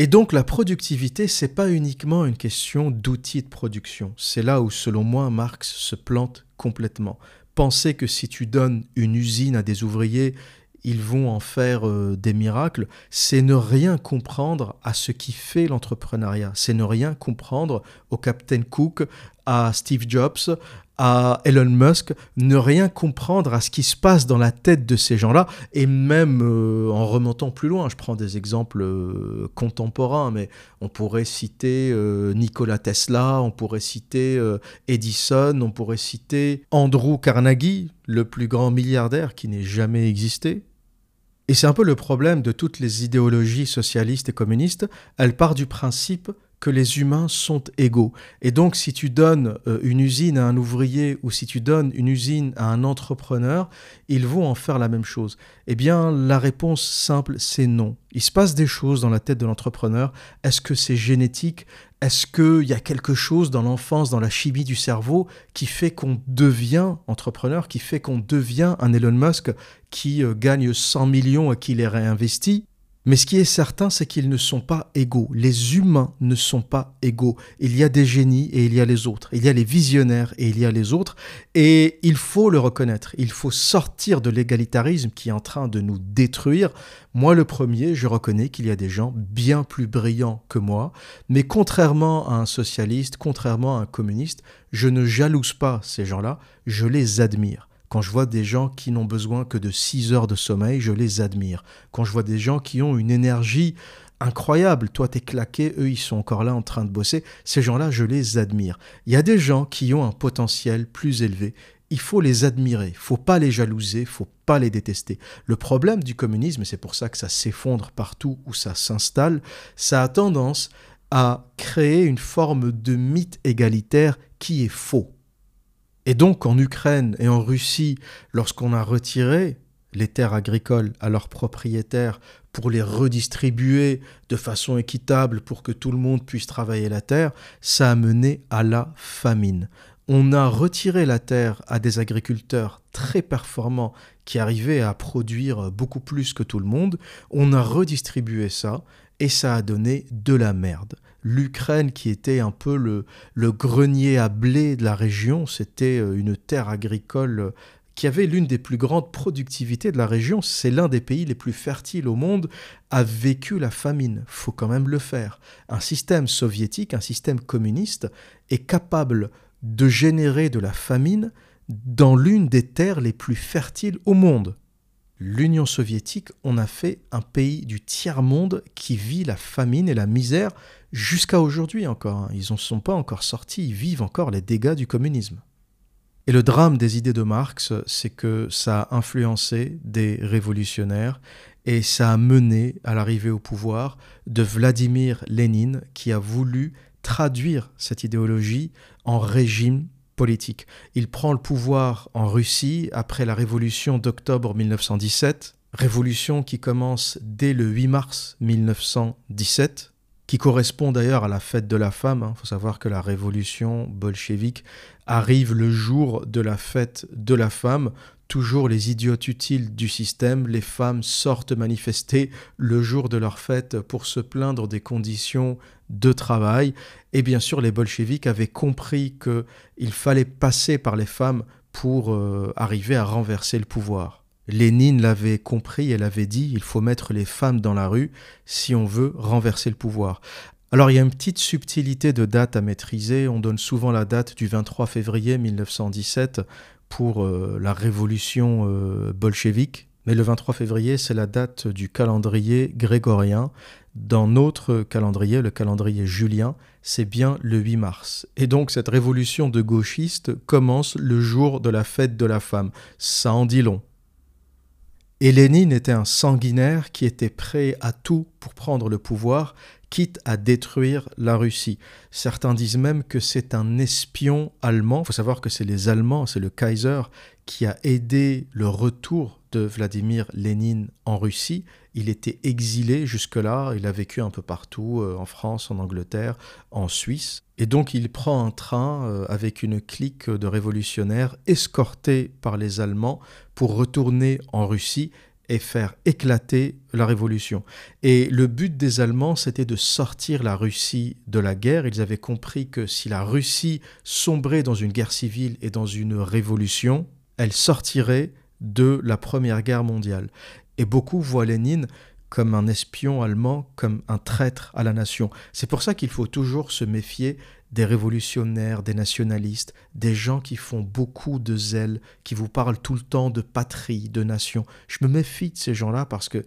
Et donc la productivité, c'est pas uniquement une question d'outils de production. C'est là où, selon moi, Marx se plante complètement. Penser que si tu donnes une usine à des ouvriers, ils vont en faire euh, des miracles, c'est ne rien comprendre à ce qui fait l'entrepreneuriat. C'est ne rien comprendre au Captain Cook, à Steve Jobs, à Elon Musk, ne rien comprendre à ce qui se passe dans la tête de ces gens-là, et même euh, en remontant plus loin, je prends des exemples euh, contemporains, mais on pourrait citer euh, Nikola Tesla, on pourrait citer Edison, on pourrait citer Andrew Carnegie, le plus grand milliardaire qui n'ait jamais existé. Et c'est un peu le problème de toutes les idéologies socialistes et communistes, elles partent du principe que les humains sont égaux. Et donc si tu donnes euh, une usine à un ouvrier ou si tu donnes une usine à un entrepreneur, ils vont en faire la même chose. Eh bien la réponse simple, c'est non. Il se passe des choses dans la tête de l'entrepreneur. Est-ce que c'est génétique? Est-ce qu'il y a quelque chose dans l'enfance, dans la chimie du cerveau, qui fait qu'on devient entrepreneur, qui fait qu'on devient un Elon Musk qui euh, gagne 100 millions et qui les réinvestit mais ce qui est certain, c'est qu'ils ne sont pas égaux. Les humains ne sont pas égaux. Il y a des génies et il y a les autres. Il y a les visionnaires et il y a les autres. Et il faut le reconnaître. Il faut sortir de l'égalitarisme qui est en train de nous détruire. Moi, le premier, je reconnais qu'il y a des gens bien plus brillants que moi. Mais contrairement à un socialiste, contrairement à un communiste, je ne jalouse pas ces gens-là. Je les admire. Quand je vois des gens qui n'ont besoin que de 6 heures de sommeil, je les admire. Quand je vois des gens qui ont une énergie incroyable, toi t'es claqué, eux ils sont encore là en train de bosser, ces gens-là, je les admire. Il y a des gens qui ont un potentiel plus élevé. Il faut les admirer, faut pas les jalouser, faut pas les détester. Le problème du communisme, c'est pour ça que ça s'effondre partout où ça s'installe, ça a tendance à créer une forme de mythe égalitaire qui est faux. Et donc en Ukraine et en Russie, lorsqu'on a retiré les terres agricoles à leurs propriétaires pour les redistribuer de façon équitable pour que tout le monde puisse travailler la terre, ça a mené à la famine. On a retiré la terre à des agriculteurs très performants qui arrivaient à produire beaucoup plus que tout le monde. On a redistribué ça et ça a donné de la merde l'Ukraine qui était un peu le, grenier à blé de la région, c'était euh, une terre agricole euh, qui avait l'une des plus grandes productivités de la région, c'est l'un des pays les plus fertiles au monde, a vécu la famine. Faut quand même le faire. Un système soviétique, un système communiste est capable de générer de la famine dans l'une des terres les plus fertiles au monde l'Union soviétique, on a fait un pays du tiers-monde qui vit la famine et la misère jusqu'à aujourd'hui encore. Hein. Ils n'en sont pas encore sortis, ils vivent encore les dégâts du communisme. Et le drame des idées de Marx, c'est que ça a influencé des révolutionnaires et ça a mené à l'arrivée au pouvoir de Vladimir Lénine qui a voulu traduire cette idéologie en régime Il prend le pouvoir en Russie après la révolution d'octobre 1917, révolution qui commence dès le 8 mars 1917, qui correspond d'ailleurs à la fête de la femme. Il hein. faut savoir que la révolution bolchevique arrive le jour de la fête de la femme. Toujours les idiotes utiles du système, les femmes sortent manifester le jour de leur fête pour se plaindre des conditions de travail. Et bien sûr, les bolcheviks avaient compris qu'il fallait passer par les femmes pour euh, arriver à renverser le pouvoir. Lénine l'avait compris et l'avait dit, il faut mettre les femmes dans la rue si on veut renverser le pouvoir. Alors il y a une petite subtilité de date à maîtriser, on donne souvent la date du 23 février 1917 pour euh, la révolution euh, bolchevique, mais le 23 février c'est la date du calendrier grégorien dans notre calendrier, le calendrier julien, c'est bien le 8 mars. Et donc cette révolution de gauchistes commence le jour de la fête de la femme. Ça en dit long. Et Lénine était un sanguinaire qui était prêt à tout pour prendre le pouvoir, quitte à détruire la Russie. Certains disent même que c'est un espion allemand. Il faut savoir que c'est les Allemands, c'est le Kaiser qui a aidé le retour de Vladimir Lénine en Russie. Il était exilé jusque-là, il a vécu un peu partout, euh, en France, en Angleterre, en Suisse. Et donc il prend un train euh, avec une clique de révolutionnaires escortés par les Allemands pour retourner en Russie et faire éclater la révolution. Et le but des Allemands, c'était de sortir la Russie de la guerre. Ils avaient compris que si la Russie sombrait dans une guerre civile et dans une révolution, elle sortirait de la Première Guerre mondiale. Et beaucoup voient Lénine comme un espion allemand, comme un traître à la nation. C'est pour ça qu'il faut toujours se méfier des révolutionnaires, des nationalistes, des gens qui font beaucoup de zèle, qui vous parlent tout le temps de patrie, de nation. Je me méfie de ces gens-là parce que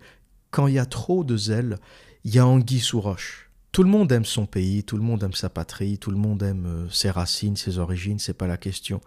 quand il y a trop de zèle, il y a anguille sous roche. Tout le monde aime son pays, tout le monde aime sa patrie, tout le monde aime euh, ses racines, ses origines, c'est pas la question.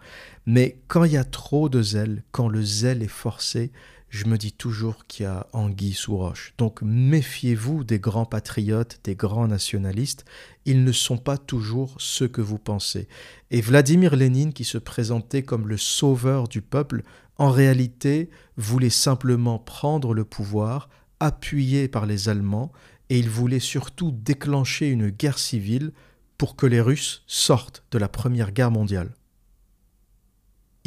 Mais quand il y a trop de zèle, quand le zèle est forcé, je me dis toujours qu'il y a anguille sous roche. Donc méfiez-vous des grands patriotes, des grands nationalistes. Ils ne sont pas toujours ceux que vous pensez. Et Vladimir Lénine, qui se présentait comme le sauveur du peuple, en réalité voulait simplement prendre le pouvoir, appuyé par les Allemands, et il voulait surtout déclencher une guerre civile pour que les Russes sortent de la Première Guerre mondiale.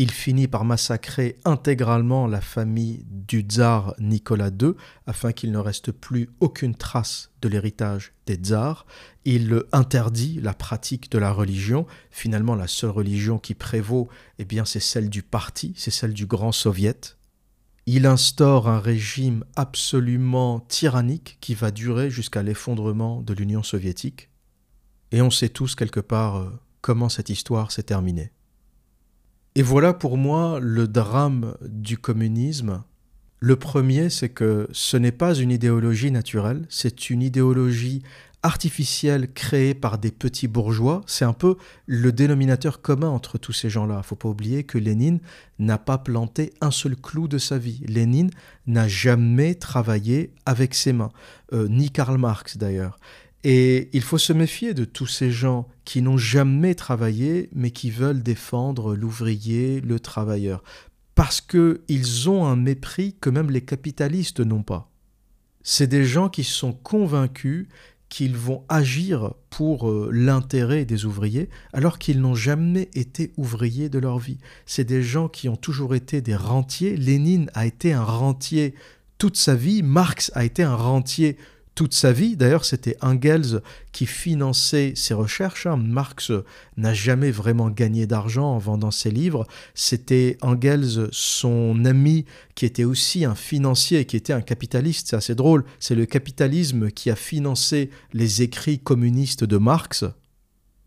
Il finit par massacrer intégralement la famille du tsar Nicolas II afin qu'il ne reste plus aucune trace de l'héritage des tsars. Il interdit la pratique de la religion. Finalement, la seule religion qui prévaut, eh bien, c'est celle du parti, c'est celle du grand soviet. Il instaure un régime absolument tyrannique qui va durer jusqu'à l'effondrement de l'Union soviétique. Et on sait tous quelque part euh, comment cette histoire s'est terminée. Et voilà pour moi le drame du communisme. Le premier, c'est que ce n'est pas une idéologie naturelle, c'est une idéologie artificielle créée par des petits bourgeois. C'est un peu le dénominateur commun entre tous ces gens-là. Il ne faut pas oublier que Lénine n'a pas planté un seul clou de sa vie. Lénine n'a jamais travaillé avec ses mains, euh, ni Karl Marx d'ailleurs. Et il faut se méfier de tous ces gens qui n'ont jamais travaillé, mais qui veulent défendre l'ouvrier, le travailleur, parce qu'ils ont un mépris que même les capitalistes n'ont pas. C'est des gens qui sont convaincus qu'ils vont agir pour euh, l'intérêt des ouvriers alors qu'ils n'ont jamais été ouvriers de leur vie. C'est des gens qui ont toujours été des rentiers. Lénine a été un rentier toute sa vie, Marx a été un rentier toute sa vie. D'ailleurs, c'était Engels qui finançait ses recherches. Hein. Marx n'a jamais vraiment gagné d'argent en vendant ses livres. C'était Engels, son ami, qui était aussi un financier, qui était un capitaliste. C'est assez drôle. C'est le capitalisme qui a financé les écrits communistes de Marx.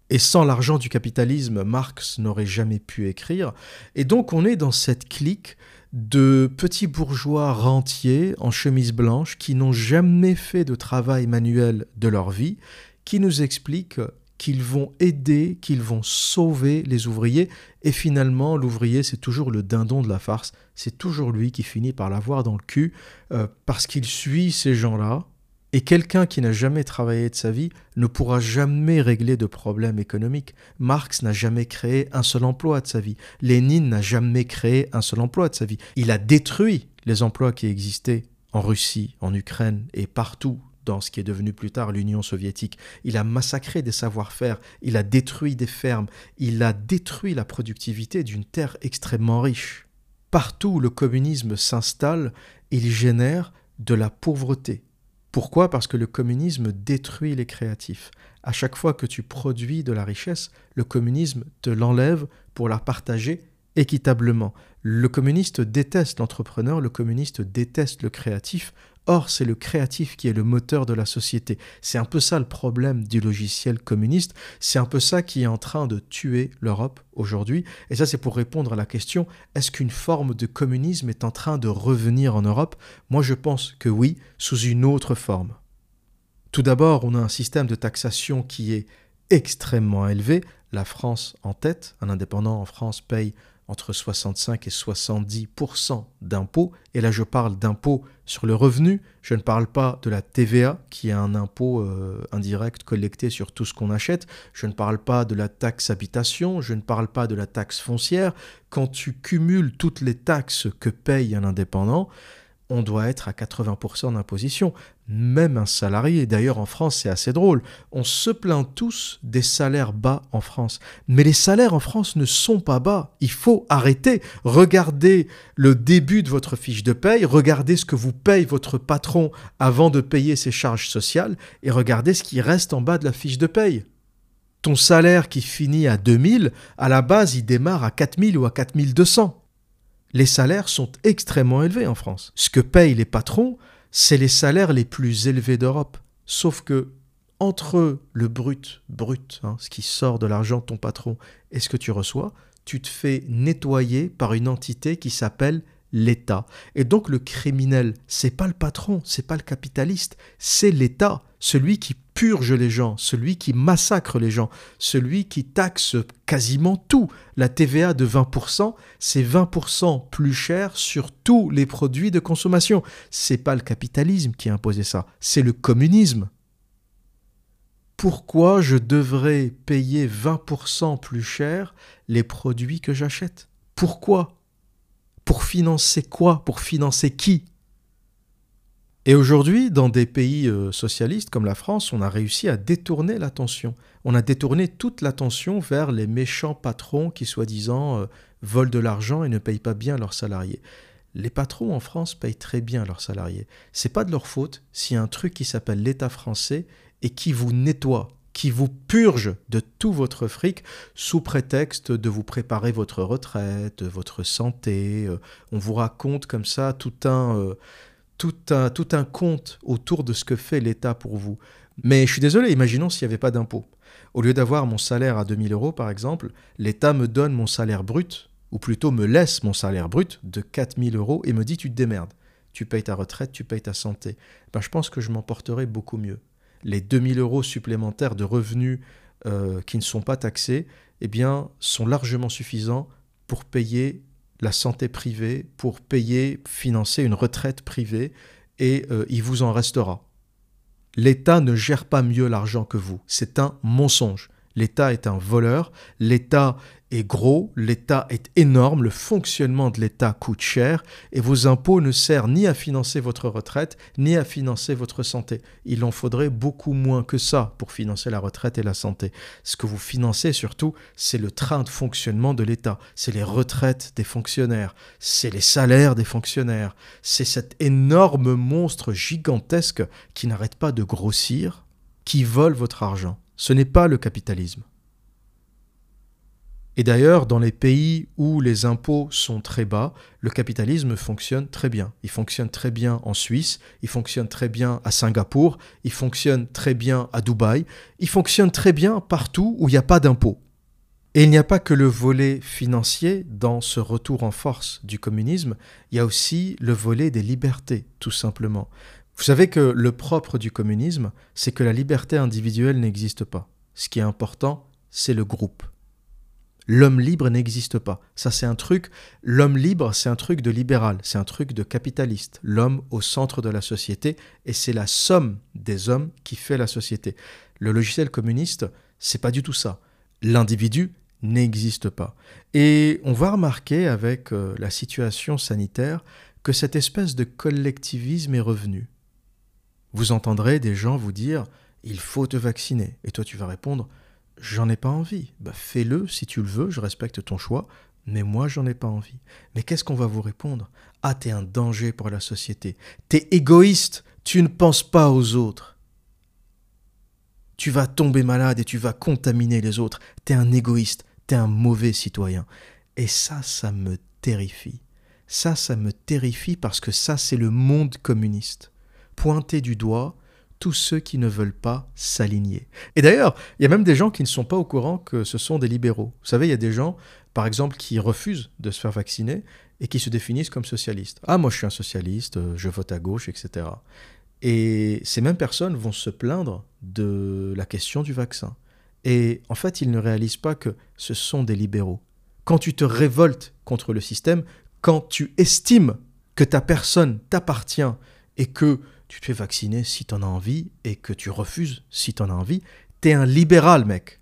Et sans l'argent du capitalisme, Marx n'aurait jamais pu écrire. Et donc on est dans cette clique de petits bourgeois rentiers en chemise blanche qui n'ont jamais fait de travail manuel de leur vie, qui nous expliquent qu'ils vont aider, qu'ils vont sauver les ouvriers, et finalement l'ouvrier c'est toujours le dindon de la farce, c'est toujours lui qui finit par l'avoir dans le cul, euh, parce qu'il suit ces gens-là, et quelqu'un qui n'a jamais travaillé de sa vie ne pourra jamais régler de problèmes économiques. Marx n'a jamais créé un seul emploi de sa vie. Lénine n'a jamais créé un seul emploi de sa vie. Il a détruit les emplois qui existaient en Russie, en Ukraine et partout dans ce qui est devenu plus tard l'Union soviétique. Il a massacré des savoir-faire, il a détruit des fermes, il a détruit la productivité d'une terre extrêmement riche. Partout où le communisme s'installe, il génère de la pauvreté, pourquoi? Parce que le communisme détruit les créatifs. À chaque fois que tu produis de la richesse, le communisme te l'enlève pour la partager équitablement. Le communiste déteste l'entrepreneur, le communiste déteste le créatif. Or, c'est le créatif qui est le moteur de la société. C'est un peu ça le problème du logiciel communiste. C'est un peu ça qui est en train de tuer l'Europe aujourd'hui. Et ça, c'est pour répondre à la question est-ce qu'une forme de communisme est en train de revenir en Europe? Moi, je pense que oui, sous une autre forme. Tout d'abord, on a un système de taxation qui est extrêmement élevé. La France en tête, un indépendant en France paye entre 65 et 70% d'impôts. Et là, je parle d'impôts sur le revenu. Je ne parle pas de la TVA, qui est un impôt euh, indirect collecté sur tout ce qu'on achète. Je ne parle pas de la taxe habitation. Je ne parle pas de la taxe foncière. Quand tu cumules toutes les taxes que paye un indépendant, on doit être à 80% d'imposition. Même un salarié, d'ailleurs en France c'est assez drôle, on se plaint tous des salaires bas en France. Mais les salaires en France ne sont pas bas. Il faut arrêter. Regardez le début de votre fiche de paye, regardez ce que vous paye votre patron avant de payer ses charges sociales et regardez ce qui reste en bas de la fiche de paye. Ton salaire qui finit à 2000, à la base il démarre à 4000 ou à 4200 les salaires sont extrêmement élevés en France. Ce que payent les patrons, c'est les salaires les plus élevés d'Europe. Sauf que entre le brut, brut, hein, ce qui sort de l'argent de ton patron, et ce que tu reçois, tu te fais nettoyer par une entité qui s'appelle l'État. Et donc le criminel, c'est pas le patron, c'est pas le capitaliste, c'est l'État, celui qui purge les gens, celui qui massacre les gens, celui qui taxe quasiment tout. La TVA de 20%, c'est 20% plus cher sur tous les produits de consommation. C'est pas le capitalisme qui a imposé ça, c'est le communisme. Pourquoi je devrais payer 20% plus cher les produits que j'achète? Pourquoi? Pour financer quoi? Pour financer qui? Et aujourd'hui, dans des pays euh, socialistes comme la France, on a réussi à détourner l'attention. On a détourné toute l'attention vers les méchants patrons qui, soi-disant, euh, volent de l'argent et ne payent pas bien leurs salariés. Les patrons en France payent très bien leurs salariés. C'est pas de leur faute s'il y a un truc qui s'appelle l'État français et qui vous nettoie, qui vous purge de tout votre fric sous prétexte de vous préparer votre retraite, votre santé. Euh, on vous raconte comme ça tout un tout un, tout compte autour de ce que fait l'État pour vous. Mais je suis désolé, imaginons s'il n'y avait pas d'impôt. Au lieu d'avoir mon salaire à 2000 euros, par exemple, l'État me donne mon salaire brut, ou plutôt me laisse mon salaire brut de 4000 euros et me dit tu te démerdes. Tu payes ta retraite, tu payes ta santé. Ben, je pense que je m'en porterai beaucoup mieux. Les 2000 euros supplémentaires de revenus euh, qui ne sont pas taxés, eh bien, sont largement suffisants pour payer la santé privée pour payer, financer une retraite privée, et euh, il vous en restera. L'État ne gère pas mieux l'argent que vous. C'est un mensonge. L'État est un voleur, l'État est gros, l'État est énorme, le fonctionnement de l'État coûte cher, et vos impôts ne servent ni à financer votre retraite, ni à financer votre santé. Il en faudrait beaucoup moins que ça pour financer la retraite et la santé. Ce que vous financez surtout, c'est le train de fonctionnement de l'État, c'est les retraites des fonctionnaires, c'est les salaires des fonctionnaires, c'est cet énorme monstre gigantesque qui n'arrête pas de grossir, qui vole votre argent. Ce n'est pas le capitalisme. Et d'ailleurs, dans les pays où les impôts sont très bas, le capitalisme fonctionne très bien. Il fonctionne très bien en Suisse, il fonctionne très bien à Singapour, il fonctionne très bien à Dubaï, il fonctionne très bien partout où il n'y a pas d'impôts. Et il n'y a pas que le volet financier dans ce retour en force du communisme, il y a aussi le volet des libertés, tout simplement. Vous savez que le propre du communisme, c'est que la liberté individuelle n'existe pas. Ce qui est important, c'est le groupe. L'homme libre n'existe pas. Ça, c'est un truc. L'homme libre, c'est un truc de libéral, c'est un truc de capitaliste. L'homme au centre de la société, et c'est la somme des hommes qui fait la société. Le logiciel communiste, c'est pas du tout ça. L'individu n'existe pas. Et on va remarquer avec euh, la situation sanitaire que cette espèce de collectivisme est revenu vous entendrez des gens vous dire il faut te vacciner. Et toi, tu vas répondre j'en ai pas envie. Bah, fais-le si tu le veux, je respecte ton choix, mais moi, j'en ai pas envie. Mais qu'est-ce qu'on va vous répondre? Ah, t'es un danger pour la société. T'es égoïste, tu ne penses pas aux autres. Tu vas tomber malade et tu vas contaminer les autres. T'es un égoïste, t'es un mauvais citoyen. Et ça, ça me terrifie. Ça, ça me terrifie parce que ça, c'est le monde communiste pointer du doigt tous ceux qui ne veulent pas s'aligner. Et d'ailleurs, il y a même des gens qui ne sont pas au courant que ce sont des libéraux. Vous savez, il y a des gens, par exemple, qui refusent de se faire vacciner et qui se définissent comme socialistes. Ah, moi je suis un socialiste, euh, je vote à gauche, etc. Et ces mêmes personnes vont se plaindre de la question du vaccin. Et en fait, ils ne réalisent pas que ce sont des libéraux. Quand tu te révoltes contre le système, quand tu estimes que ta personne t'appartient et que tu te fais vacciner si tu en as envie et que tu refuses si tu en as envie, t'es un libéral, mec.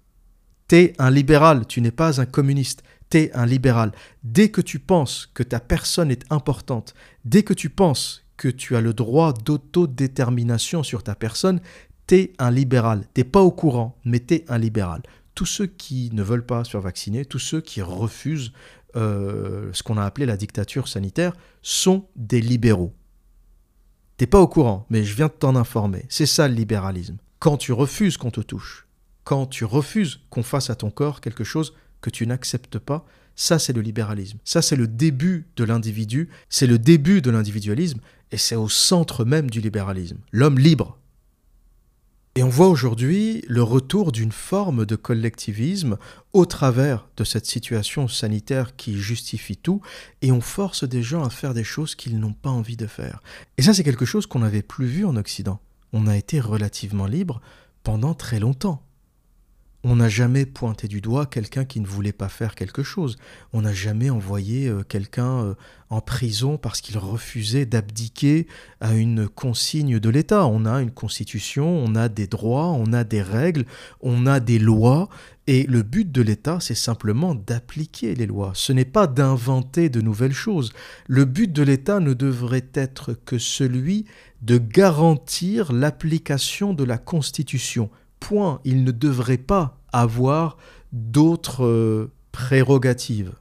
T'es un libéral, tu n'es pas un communiste, t'es un libéral. Dès que tu penses que ta personne est importante, dès que tu penses que tu as le droit d'autodétermination sur ta personne, t'es un libéral. T'es pas au courant, mais t'es un libéral. Tous ceux qui ne veulent pas se faire vacciner, tous ceux qui refusent euh, ce qu'on a appelé la dictature sanitaire, sont des libéraux. T'es pas au courant, mais je viens de t'en informer. C'est ça le libéralisme. Quand tu refuses qu'on te touche, quand tu refuses qu'on fasse à ton corps quelque chose que tu n'acceptes pas, ça c'est le libéralisme. Ça c'est le début de l'individu, c'est le début de l'individualisme, et c'est au centre même du libéralisme. L'homme libre, et on voit aujourd'hui le retour d'une forme de collectivisme au travers de cette situation sanitaire qui justifie tout, et on force des gens à faire des choses qu'ils n'ont pas envie de faire. Et ça, c'est quelque chose qu'on n'avait plus vu en Occident. On a été relativement libre pendant très longtemps. On n'a jamais pointé du doigt quelqu'un qui ne voulait pas faire quelque chose. On n'a jamais envoyé euh, quelqu'un euh, en prison parce qu'il refusait d'abdiquer à une consigne de l'État. On a une constitution, on a des droits, on a des règles, on a des lois. Et le but de l'État, c'est simplement d'appliquer les lois. Ce n'est pas d'inventer de nouvelles choses. Le but de l'État ne devrait être que celui de garantir l'application de la Constitution point, il ne devrait pas avoir d'autres euh, prérogatives.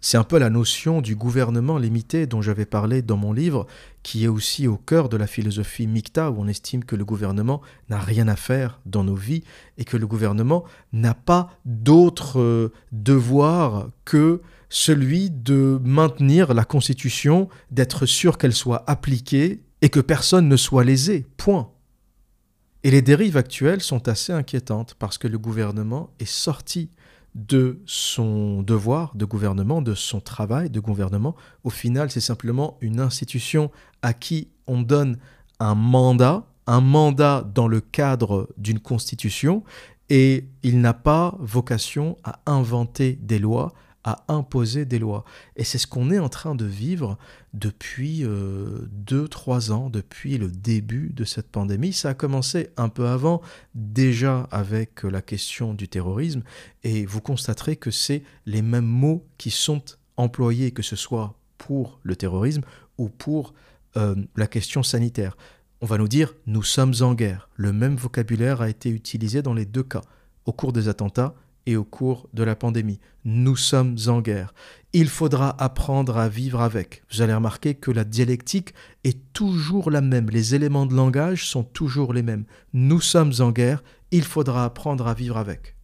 C'est un peu la notion du gouvernement limité dont j'avais parlé dans mon livre, qui est aussi au cœur de la philosophie micta, où on estime que le gouvernement n'a rien à faire dans nos vies et que le gouvernement n'a pas d'autre euh, devoir que celui de maintenir la Constitution, d'être sûr qu'elle soit appliquée et que personne ne soit lésé. Point. Et les dérives actuelles sont assez inquiétantes parce que le gouvernement est sorti de son devoir de gouvernement, de son travail de gouvernement. Au final, c'est simplement une institution à qui on donne un mandat, un mandat dans le cadre d'une constitution, et il n'a pas vocation à inventer des lois, à imposer des lois. Et c'est ce qu'on est en train de vivre depuis 2-3 euh, ans, depuis le début de cette pandémie. Ça a commencé un peu avant, déjà avec la question du terrorisme, et vous constaterez que c'est les mêmes mots qui sont employés, que ce soit pour le terrorisme ou pour euh, la question sanitaire. On va nous dire nous sommes en guerre. Le même vocabulaire a été utilisé dans les deux cas, au cours des attentats et au cours de la pandémie. Nous sommes en guerre. Il faudra apprendre à vivre avec. Vous allez remarquer que la dialectique est toujours la même. Les éléments de langage sont toujours les mêmes. Nous sommes en guerre. Il faudra apprendre à vivre avec.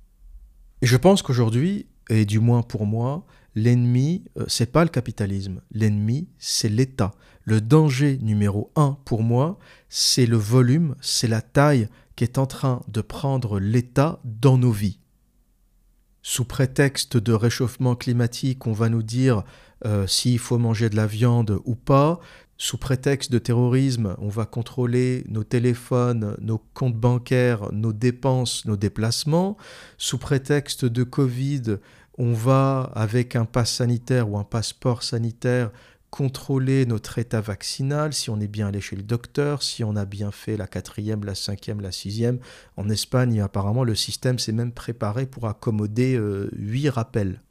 Et je pense qu'aujourd'hui, et du moins pour moi, l'ennemi, euh, c'est pas le capitalisme. L'ennemi, c'est l'État. Le danger numéro un pour moi, c'est le volume, c'est la taille qui est en train de prendre l'État dans nos vies sous prétexte de réchauffement climatique, on va nous dire euh, s'il faut manger de la viande ou pas. Sous prétexte de terrorisme, on va contrôler nos téléphones, nos comptes bancaires, nos dépenses, nos déplacements. Sous prétexte de Covid, on va, avec un pass sanitaire ou un passeport sanitaire, contrôler notre état vaccinal, si on est bien allé chez le docteur, si on a bien fait la quatrième, la cinquième, la sixième. En Espagne, apparemment, le système s'est même préparé pour accommoder euh, huit rappels.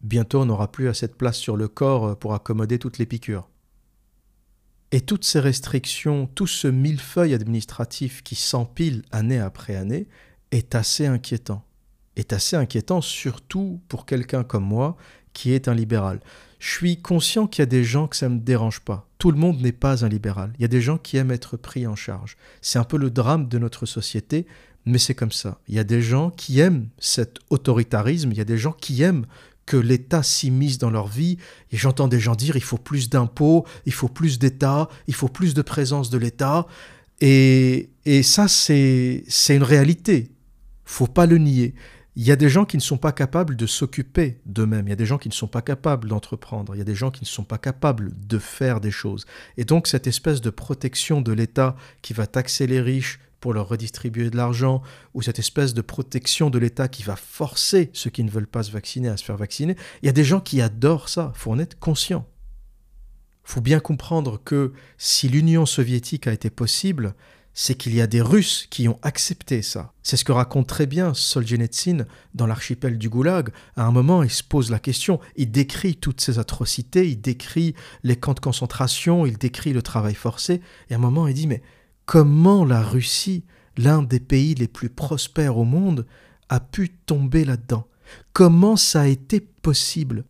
Bientôt, on n'aura plus assez de place sur le corps euh, pour accommoder toutes les piqûres. Et toutes ces restrictions, tout ce millefeuille administratif qui s'empile année après année est assez inquiétant. Est assez inquiétant surtout pour quelqu'un comme moi qui est un libéral je suis conscient qu'il y a des gens que ça ne me dérange pas. Tout le monde n'est pas un libéral. Il y a des gens qui aiment être pris en charge. C'est un peu le drame de notre société, mais c'est comme ça. Il y a des gens qui aiment cet autoritarisme, il y a des gens qui aiment que l'État s'immisce dans leur vie. Et j'entends des gens dire il faut plus d'impôts, il faut plus d'État, il faut plus de présence de l'État. Et, et ça, c'est une réalité. faut pas le nier il y a des gens qui ne sont pas capables de s'occuper d'eux-mêmes, il y a des gens qui ne sont pas capables d'entreprendre, il y a des gens qui ne sont pas capables de faire des choses. Et donc cette espèce de protection de l'État qui va taxer les riches pour leur redistribuer de l'argent, ou cette espèce de protection de l'État qui va forcer ceux qui ne veulent pas se vacciner à se faire vacciner, il y a des gens qui adorent ça, faut en être conscient. Faut bien comprendre que si l'Union soviétique a été possible, c'est qu'il y a des Russes qui ont accepté ça. C'est ce que raconte très bien Solzhenitsyn dans l'archipel du Goulag. À un moment, il se pose la question, il décrit toutes ces atrocités, il décrit les camps de concentration, il décrit le travail forcé, et à un moment, il dit, mais comment la Russie, l'un des pays les plus prospères au monde, a pu tomber là-dedans? Comment ça a été possible?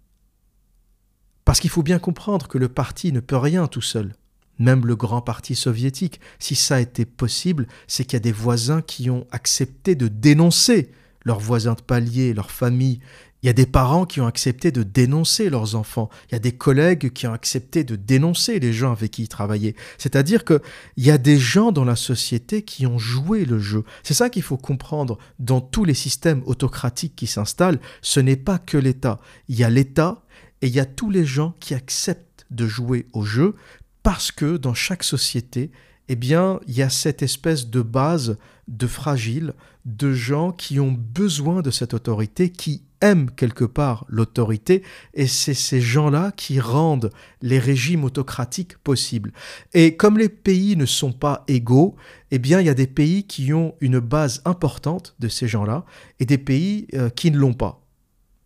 Parce qu'il faut bien comprendre que le parti ne peut rien tout seul même le grand parti soviétique. Si ça été possible, c'est qu'il y a des voisins qui ont accepté de dénoncer leurs voisins de palier, leur famille. Il y a des parents qui ont accepté de dénoncer leurs enfants. Il y a des collègues qui ont accepté de dénoncer les gens avec qui ils travaillaient. C'est-à-dire qu'il y a des gens dans la société qui ont joué le jeu. C'est ça qu'il faut comprendre dans tous les systèmes autocratiques qui s'installent. Ce n'est pas que l'État. Il y a l'État et il y a tous les gens qui acceptent de jouer au jeu parce que dans chaque société, eh il y a cette espèce de base de fragile, de gens qui ont besoin de cette autorité, qui aiment quelque part l'autorité, et c'est ces gens-là qui rendent les régimes autocratiques possibles. Et comme les pays ne sont pas égaux, eh il y a des pays qui ont une base importante de ces gens-là, et des pays euh, qui ne l'ont pas.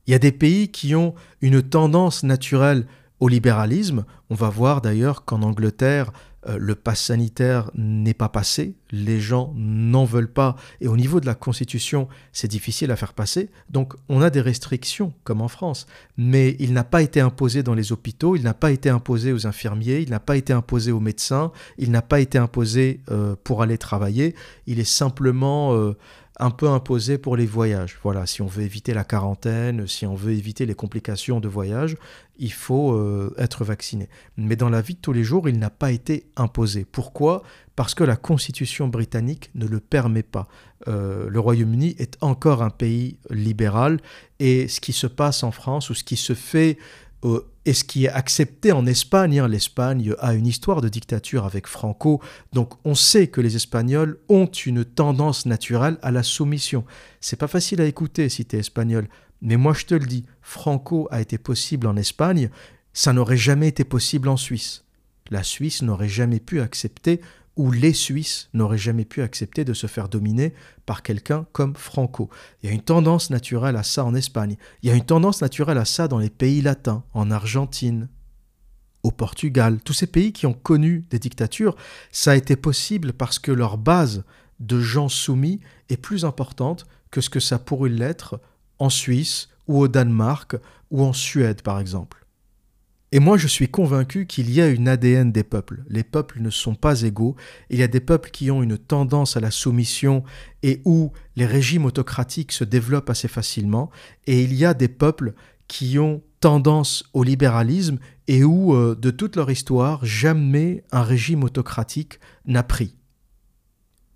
Il y a des pays qui ont une tendance naturelle au libéralisme. On va voir d'ailleurs qu'en Angleterre, euh, le pass sanitaire n'est pas passé, les gens n'en veulent pas, et au niveau de la Constitution, c'est difficile à faire passer. Donc on a des restrictions, comme en France, mais il n'a pas été imposé dans les hôpitaux, il n'a pas été imposé aux infirmiers, il n'a pas été imposé aux médecins, il n'a pas été imposé euh, pour aller travailler, il est simplement... Euh, un peu imposé pour les voyages. Voilà, si on veut éviter la quarantaine, si on veut éviter les complications de voyage, il faut euh, être vacciné. Mais dans la vie de tous les jours, il n'a pas été imposé. Pourquoi? Parce que la constitution britannique ne le permet pas. Euh, le Royaume-Uni est encore un pays libéral et ce qui se passe en France ou ce qui se fait et ce qui est accepté en Espagne. Hein, L'Espagne a une histoire de dictature avec Franco, donc on sait que les Espagnols ont une tendance naturelle à la soumission. C'est pas facile à écouter si tu es espagnol, mais moi je te le dis, Franco a été possible en Espagne, ça n'aurait jamais été possible en Suisse. La Suisse n'aurait jamais pu accepter où les Suisses n'auraient jamais pu accepter de se faire dominer par quelqu'un comme Franco. Il y a une tendance naturelle à ça en Espagne. Il y a une tendance naturelle à ça dans les pays latins, en Argentine, au Portugal. Tous ces pays qui ont connu des dictatures, ça a été possible parce que leur base de gens soumis est plus importante que ce que ça pourrait l'être en Suisse ou au Danemark ou en Suède par exemple. Et moi, je suis convaincu qu'il y a une ADN des peuples. Les peuples ne sont pas égaux. Il y a des peuples qui ont une tendance à la soumission et où les régimes autocratiques se développent assez facilement. Et il y a des peuples qui ont tendance au libéralisme et où, euh, de toute leur histoire, jamais un régime autocratique n'a pris.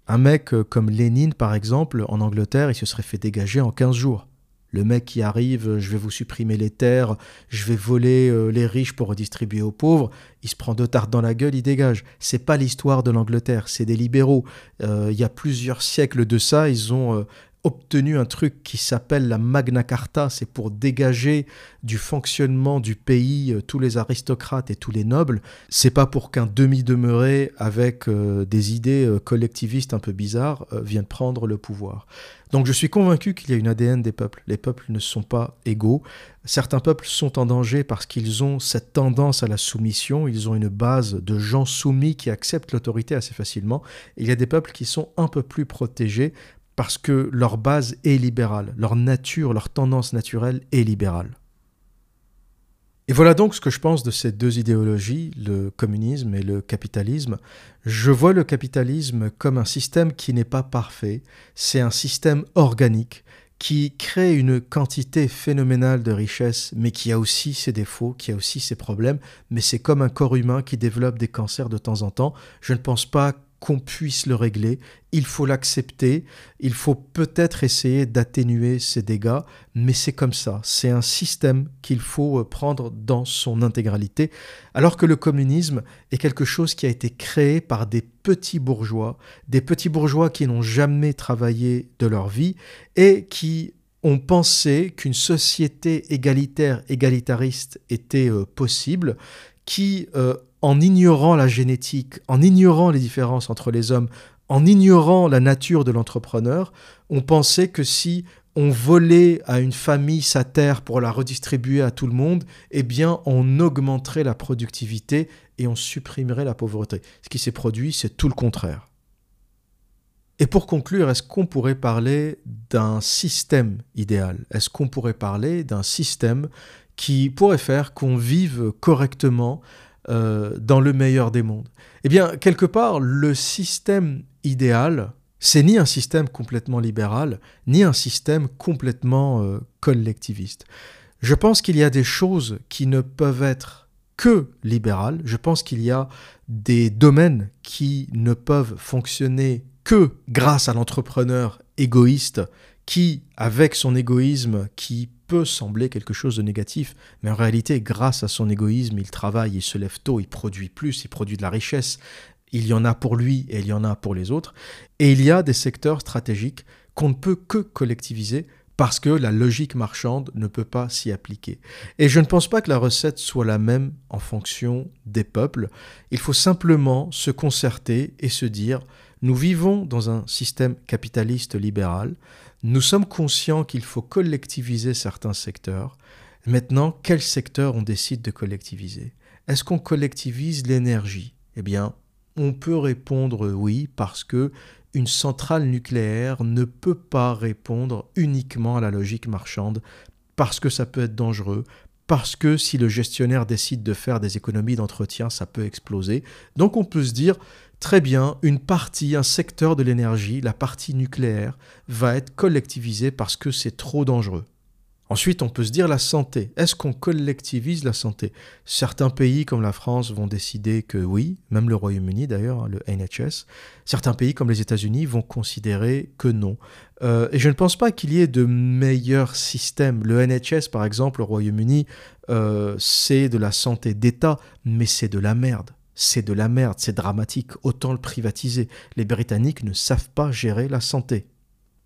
Un mec euh, comme Lénine, par exemple, en Angleterre, il se serait fait dégager en 15 jours. Le mec qui arrive, je vais vous supprimer les terres, je vais voler euh, les riches pour redistribuer aux pauvres, il se prend deux tartes dans la gueule, il dégage. C'est pas l'histoire de l'Angleterre, c'est des libéraux. Euh, il y a plusieurs siècles de ça, ils ont euh, obtenu un truc qui s'appelle la Magna Carta, c'est pour dégager du fonctionnement du pays euh, tous les aristocrates et tous les nobles. C'est pas pour qu'un demi-demeuré avec euh, des idées euh, collectivistes un peu bizarres vienne prendre le pouvoir. Donc je suis convaincu qu'il y a une ADN des peuples. Les peuples ne sont pas égaux. Certains peuples sont en danger parce qu'ils ont cette tendance à la soumission, ils ont une base de gens soumis qui acceptent l'autorité assez facilement. il y a des peuples qui sont un peu plus protégés parce que leur base est libérale, leur nature, leur tendance naturelle est libérale. Et voilà donc ce que je pense de ces deux idéologies, le communisme et le capitalisme. Je vois le capitalisme comme un système qui n'est pas parfait, c'est un système organique qui crée une quantité phénoménale de richesses, mais qui a aussi ses défauts, qui a aussi ses problèmes, mais c'est comme un corps humain qui développe des cancers de temps en temps. Je ne pense pas qu'on puisse le régler, il faut l'accepter, il faut peut-être essayer d'atténuer ces dégâts, mais c'est comme ça, c'est un système qu'il faut euh, prendre dans son intégralité, alors que le communisme est quelque chose qui a été créé par des petits bourgeois, des petits bourgeois qui n'ont jamais travaillé de leur vie et qui ont pensé qu'une société égalitaire, égalitariste était euh, possible, qui euh, en ignorant la génétique, en ignorant les différences entre les hommes, en ignorant la nature de l'entrepreneur, on pensait que si on volait à une famille sa terre pour la redistribuer à tout le monde, eh bien on augmenterait la productivité et on supprimerait la pauvreté. Ce qui s'est produit, c'est tout le contraire. Et pour conclure, est-ce qu'on pourrait parler d'un système idéal? Est-ce qu'on pourrait parler d'un système qui pourrait faire qu'on vive correctement euh, dans le meilleur des mondes Eh bien, quelque part, le système idéal, c'est ni un système complètement libéral, ni un système complètement euh, collectiviste. Je pense qu'il y a des choses qui ne peuvent être que libérales. Je pense qu'il y a des domaines qui ne peuvent fonctionner que grâce à l'entrepreneur égoïste qui, avec son égoïsme, qui peut sembler quelque chose de négatif, mais en réalité, grâce à son égoïsme, il travaille, il se lève tôt, il produit plus, il produit de la richesse, il y en a pour lui et il y en a pour les autres. Et il y a des secteurs stratégiques qu'on ne peut que collectiviser parce que la logique marchande ne peut pas s'y appliquer. Et je ne pense pas que la recette soit la même en fonction des peuples. Il faut simplement se concerter et se dire, nous vivons dans un système capitaliste libéral, nous sommes conscients qu'il faut collectiviser certains secteurs. Maintenant, quel secteur on décide de collectiviser? Est-ce qu'on collectivise l'énergie? Eh bien, on peut répondre oui parce que une centrale nucléaire ne peut pas répondre uniquement à la logique marchande parce que ça peut être dangereux, parce que si le gestionnaire décide de faire des économies d'entretien, ça peut exploser. Donc on peut se dire, très bien, une partie, un secteur de l'énergie, la partie nucléaire, va être collectivisée parce que c'est trop dangereux. Ensuite, on peut se dire la santé. Est-ce qu'on collectivise la santé? Certains pays comme la France vont décider que oui, même le Royaume-Uni d'ailleurs, hein, le NHS. Certains pays comme les États-Unis vont considérer que non. Euh, et je ne pense pas qu'il y ait de meilleurs systèmes. Le NHS, par exemple, au Royaume-Uni, euh, c'est de la santé d'État, mais c'est de la merde. C'est de la merde, c'est dramatique. Autant le privatiser. Les Britanniques ne savent pas gérer la santé.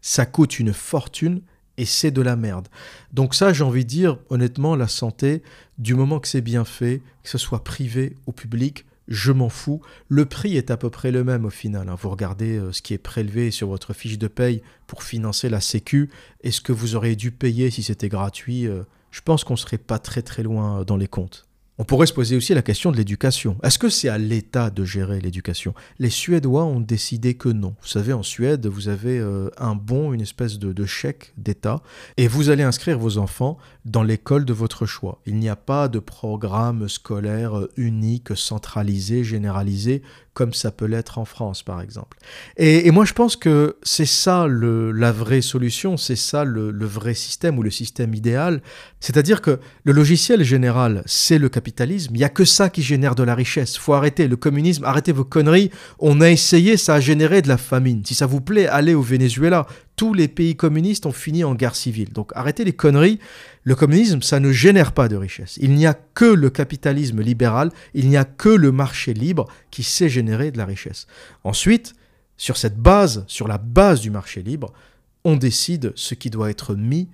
Ça coûte une fortune et c'est de la merde. Donc ça, j'ai envie de dire, honnêtement, la santé, du moment que c'est bien fait, que ce soit privé ou public, je m'en fous. Le prix est à peu près le même au final. Hein. Vous regardez euh, ce qui est prélevé sur votre fiche de paye pour financer la Sécu et ce que vous auriez dû payer si c'était gratuit. Euh, je pense qu'on serait pas très très loin euh, dans les comptes. On pourrait se poser aussi la question de l'éducation. Est-ce que c'est à l'État de gérer l'éducation? Les Suédois ont décidé que non. Vous savez, en Suède, vous avez euh, un bon, une espèce de, chèque d'État, et vous allez inscrire vos enfants dans l'école de votre choix. Il n'y a pas de programme scolaire euh, unique, centralisé, généralisé, comme ça peut l'être en France, par exemple. Et, moi, je pense que c'est ça la vraie solution, c'est ça le, vrai système ou le système idéal. C'est-à-dire que le logiciel général, c'est le capitalisme. Il n'y a que ça qui génère de la richesse. faut arrêter le communisme, arrêtez vos conneries. On a essayé, ça a généré de la famine. Si ça vous plaît, allez au Venezuela. Tous les pays communistes ont fini en guerre civile. Donc arrêtez les conneries. Le communisme, ça ne génère pas de richesse. Il n'y a que le capitalisme libéral, il n'y a que le marché libre qui sait générer de la richesse. Ensuite, sur cette base, sur la base du marché libre, on décide ce qui doit être mis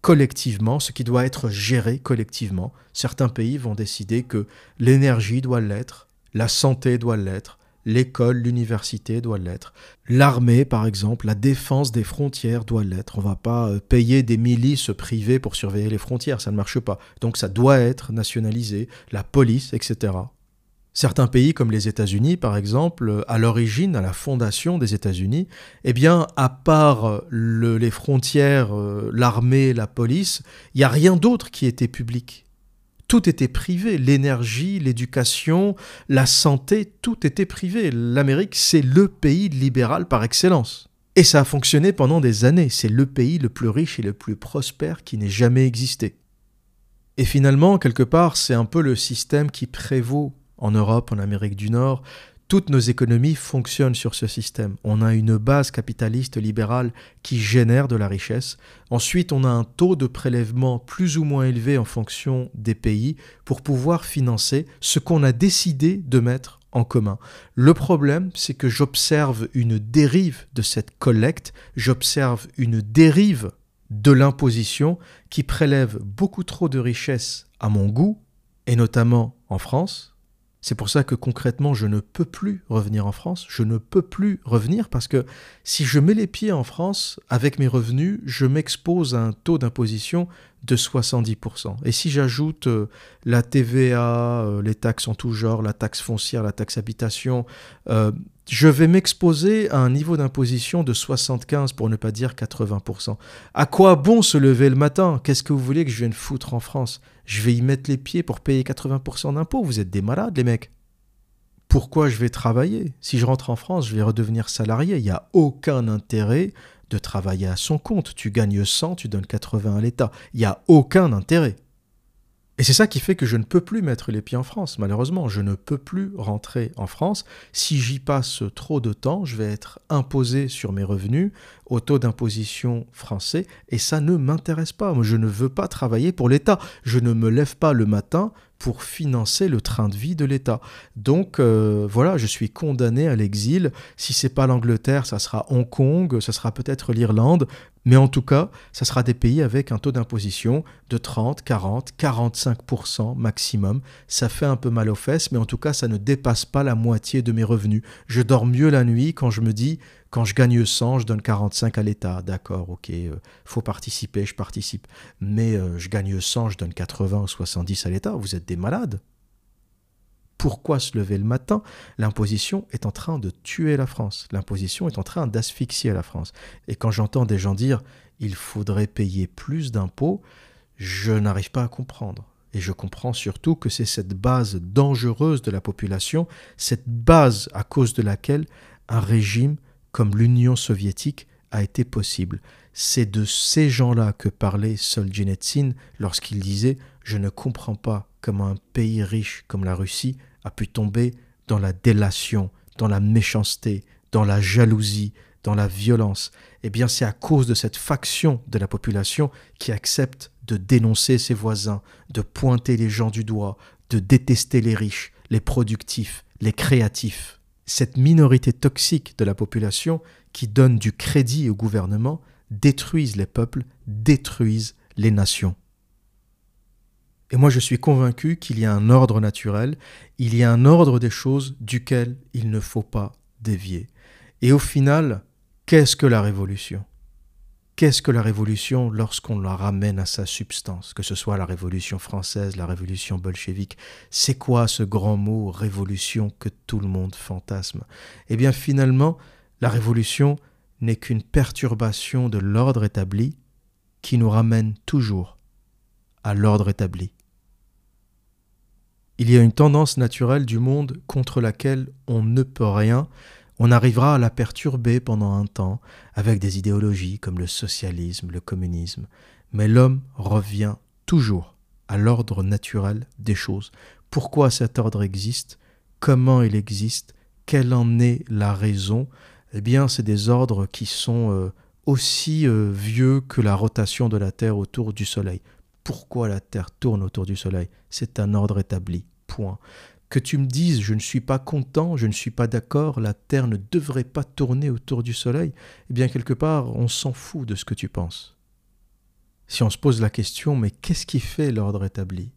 collectivement, ce qui doit être géré collectivement. Certains pays vont décider que l'énergie doit l'être, la santé doit l'être, l'école, l'université doit l'être. L'armée, par exemple, la défense des frontières doit l'être. On ne va pas euh, payer des milices privées pour surveiller les frontières, ça ne marche pas. Donc ça doit être nationalisé, la police, etc. Certains pays comme les États-Unis, par exemple, à l'origine, à la fondation des États-Unis, eh bien, à part les frontières, euh, l'armée, la police, il n'y a rien d'autre qui était public. Tout était privé, l'énergie, l'éducation, la santé, tout était privé. L'Amérique, c'est le pays libéral par excellence. Et ça a fonctionné pendant des années. C'est le pays le plus riche et le plus prospère qui n'ait jamais existé. Et finalement, quelque part, c'est un peu le système qui prévaut en Europe, en Amérique du Nord, toutes nos économies fonctionnent sur ce système. On a une base capitaliste libérale qui génère de la richesse. Ensuite, on a un taux de prélèvement plus ou moins élevé en fonction des pays pour pouvoir financer ce qu'on a décidé de mettre en commun. Le problème, c'est que j'observe une dérive de cette collecte, j'observe une dérive de l'imposition qui prélève beaucoup trop de richesses à mon goût, et notamment en France, c'est pour ça que concrètement, je ne peux plus revenir en France. Je ne peux plus revenir parce que si je mets les pieds en France avec mes revenus, je m'expose à un taux d'imposition de 70%. Et si j'ajoute euh, la TVA, euh, les taxes en tout genre, la taxe foncière, la taxe habitation, euh, je vais m'exposer à un niveau d'imposition de 75 pour ne pas dire 80%. À quoi bon se lever le matin? Qu'est-ce que vous voulez que je vienne foutre en France? Je vais y mettre les pieds pour payer 80% d'impôts. Vous êtes des malades, les mecs. Pourquoi je vais travailler? Si je rentre en France, je vais redevenir salarié. Il n'y a aucun intérêt de travailler à son compte. Tu gagnes 100, tu donnes 80 à l'État. Il n'y a aucun intérêt. Et c'est ça qui fait que je ne peux plus mettre les pieds en France, malheureusement. Je ne peux plus rentrer en France. Si j'y passe trop de temps, je vais être imposé sur mes revenus au taux d'imposition français et ça ne m'intéresse pas. Je ne veux pas travailler pour l'État. Je ne me lève pas le matin pour financer le train de vie de l'État. Donc euh, voilà, je suis condamné à l'exil. Si c'est pas l'Angleterre, ça sera Hong Kong, ça sera peut-être l'Irlande, mais en tout cas, ça sera des pays avec un taux d'imposition de 30, 40, 45% maximum. Ça fait un peu mal aux fesses, mais en tout cas, ça ne dépasse pas la moitié de mes revenus. Je dors mieux la nuit quand je me dis quand je gagne 100, je donne 45 à l'État. D'accord, ok, euh, faut participer, je participe. Mais euh, je gagne 100, je donne 80 ou 70 à l'État. Vous êtes des malades. Pourquoi se lever le matin L'imposition est en train de tuer la France. L'imposition est en train d'asphyxier la France. Et quand j'entends des gens dire il faudrait payer plus d'impôts, je n'arrive pas à comprendre. Et je comprends surtout que c'est cette base dangereuse de la population, cette base à cause de laquelle un régime comme l'Union soviétique a été possible. C'est de ces gens-là que parlait Solzhenitsyn lorsqu'il disait Je ne comprends pas comment un pays riche comme la Russie a pu tomber dans la délation, dans la méchanceté, dans la jalousie, dans la violence. Eh bien, c'est à cause de cette faction de la population qui accepte de dénoncer ses voisins, de pointer les gens du doigt, de détester les riches, les productifs, les créatifs cette minorité toxique de la population qui donne du crédit au gouvernement détruisent les peuples, détruisent les nations. Et moi je suis convaincu qu'il y a un ordre naturel, il y a un ordre des choses duquel il ne faut pas dévier. Et au final, qu'est-ce que la révolution? Qu'est-ce que la révolution lorsqu'on la ramène à sa substance, que ce soit la révolution française, la révolution bolchevique C'est quoi ce grand mot révolution que tout le monde fantasme? Eh bien finalement, la révolution n'est qu'une perturbation de l'ordre établi qui nous ramène toujours à l'ordre établi. Il y a une tendance naturelle du monde contre laquelle on ne peut rien, on arrivera à la perturber pendant un temps avec des idéologies comme le socialisme, le communisme, mais l'homme revient toujours à l'ordre naturel des choses. Pourquoi cet ordre existe? Comment il existe? Quelle en est la raison? Eh bien, c'est des ordres qui sont euh, aussi euh, vieux que la rotation de la Terre autour du Soleil. Pourquoi la Terre tourne autour du Soleil C'est un ordre établi. Point que tu me dises je ne suis pas content, je ne suis pas d'accord, la Terre ne devrait pas tourner autour du Soleil, eh bien quelque part on s'en fout de ce que tu penses. Si on se pose la question mais qu'est-ce qui fait l'ordre établi?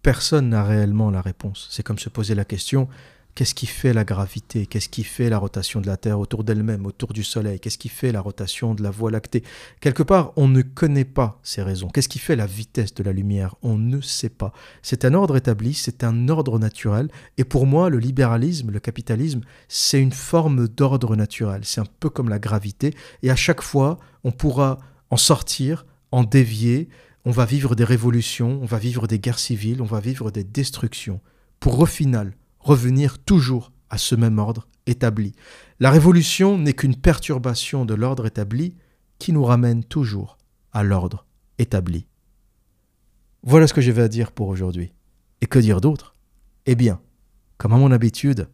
Personne n'a réellement la réponse. C'est comme se poser la question Qu'est-ce qui fait la gravité? Qu'est-ce qui fait la rotation de la Terre autour d'elle-même, autour du Soleil? Qu'est-ce qui fait la rotation de la Voie lactée? Quelque part, on ne connaît pas ces raisons. Qu'est-ce qui fait la vitesse de la lumière? On ne sait pas. C'est un ordre établi, c'est un ordre naturel. Et pour moi, le libéralisme, le capitalisme, c'est une forme d'ordre naturel. C'est un peu comme la gravité. Et à chaque fois, on pourra en sortir, en dévier. On va vivre des révolutions, on va vivre des guerres civiles, on va vivre des destructions. Pour au final revenir toujours à ce même ordre établi. La révolution n'est qu'une perturbation de l'ordre établi qui nous ramène toujours à l'ordre établi. Voilà ce que j'avais à dire pour aujourd'hui. Et que dire d'autre? Eh bien, comme à mon habitude,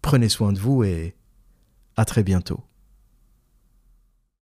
prenez soin de vous et à très bientôt.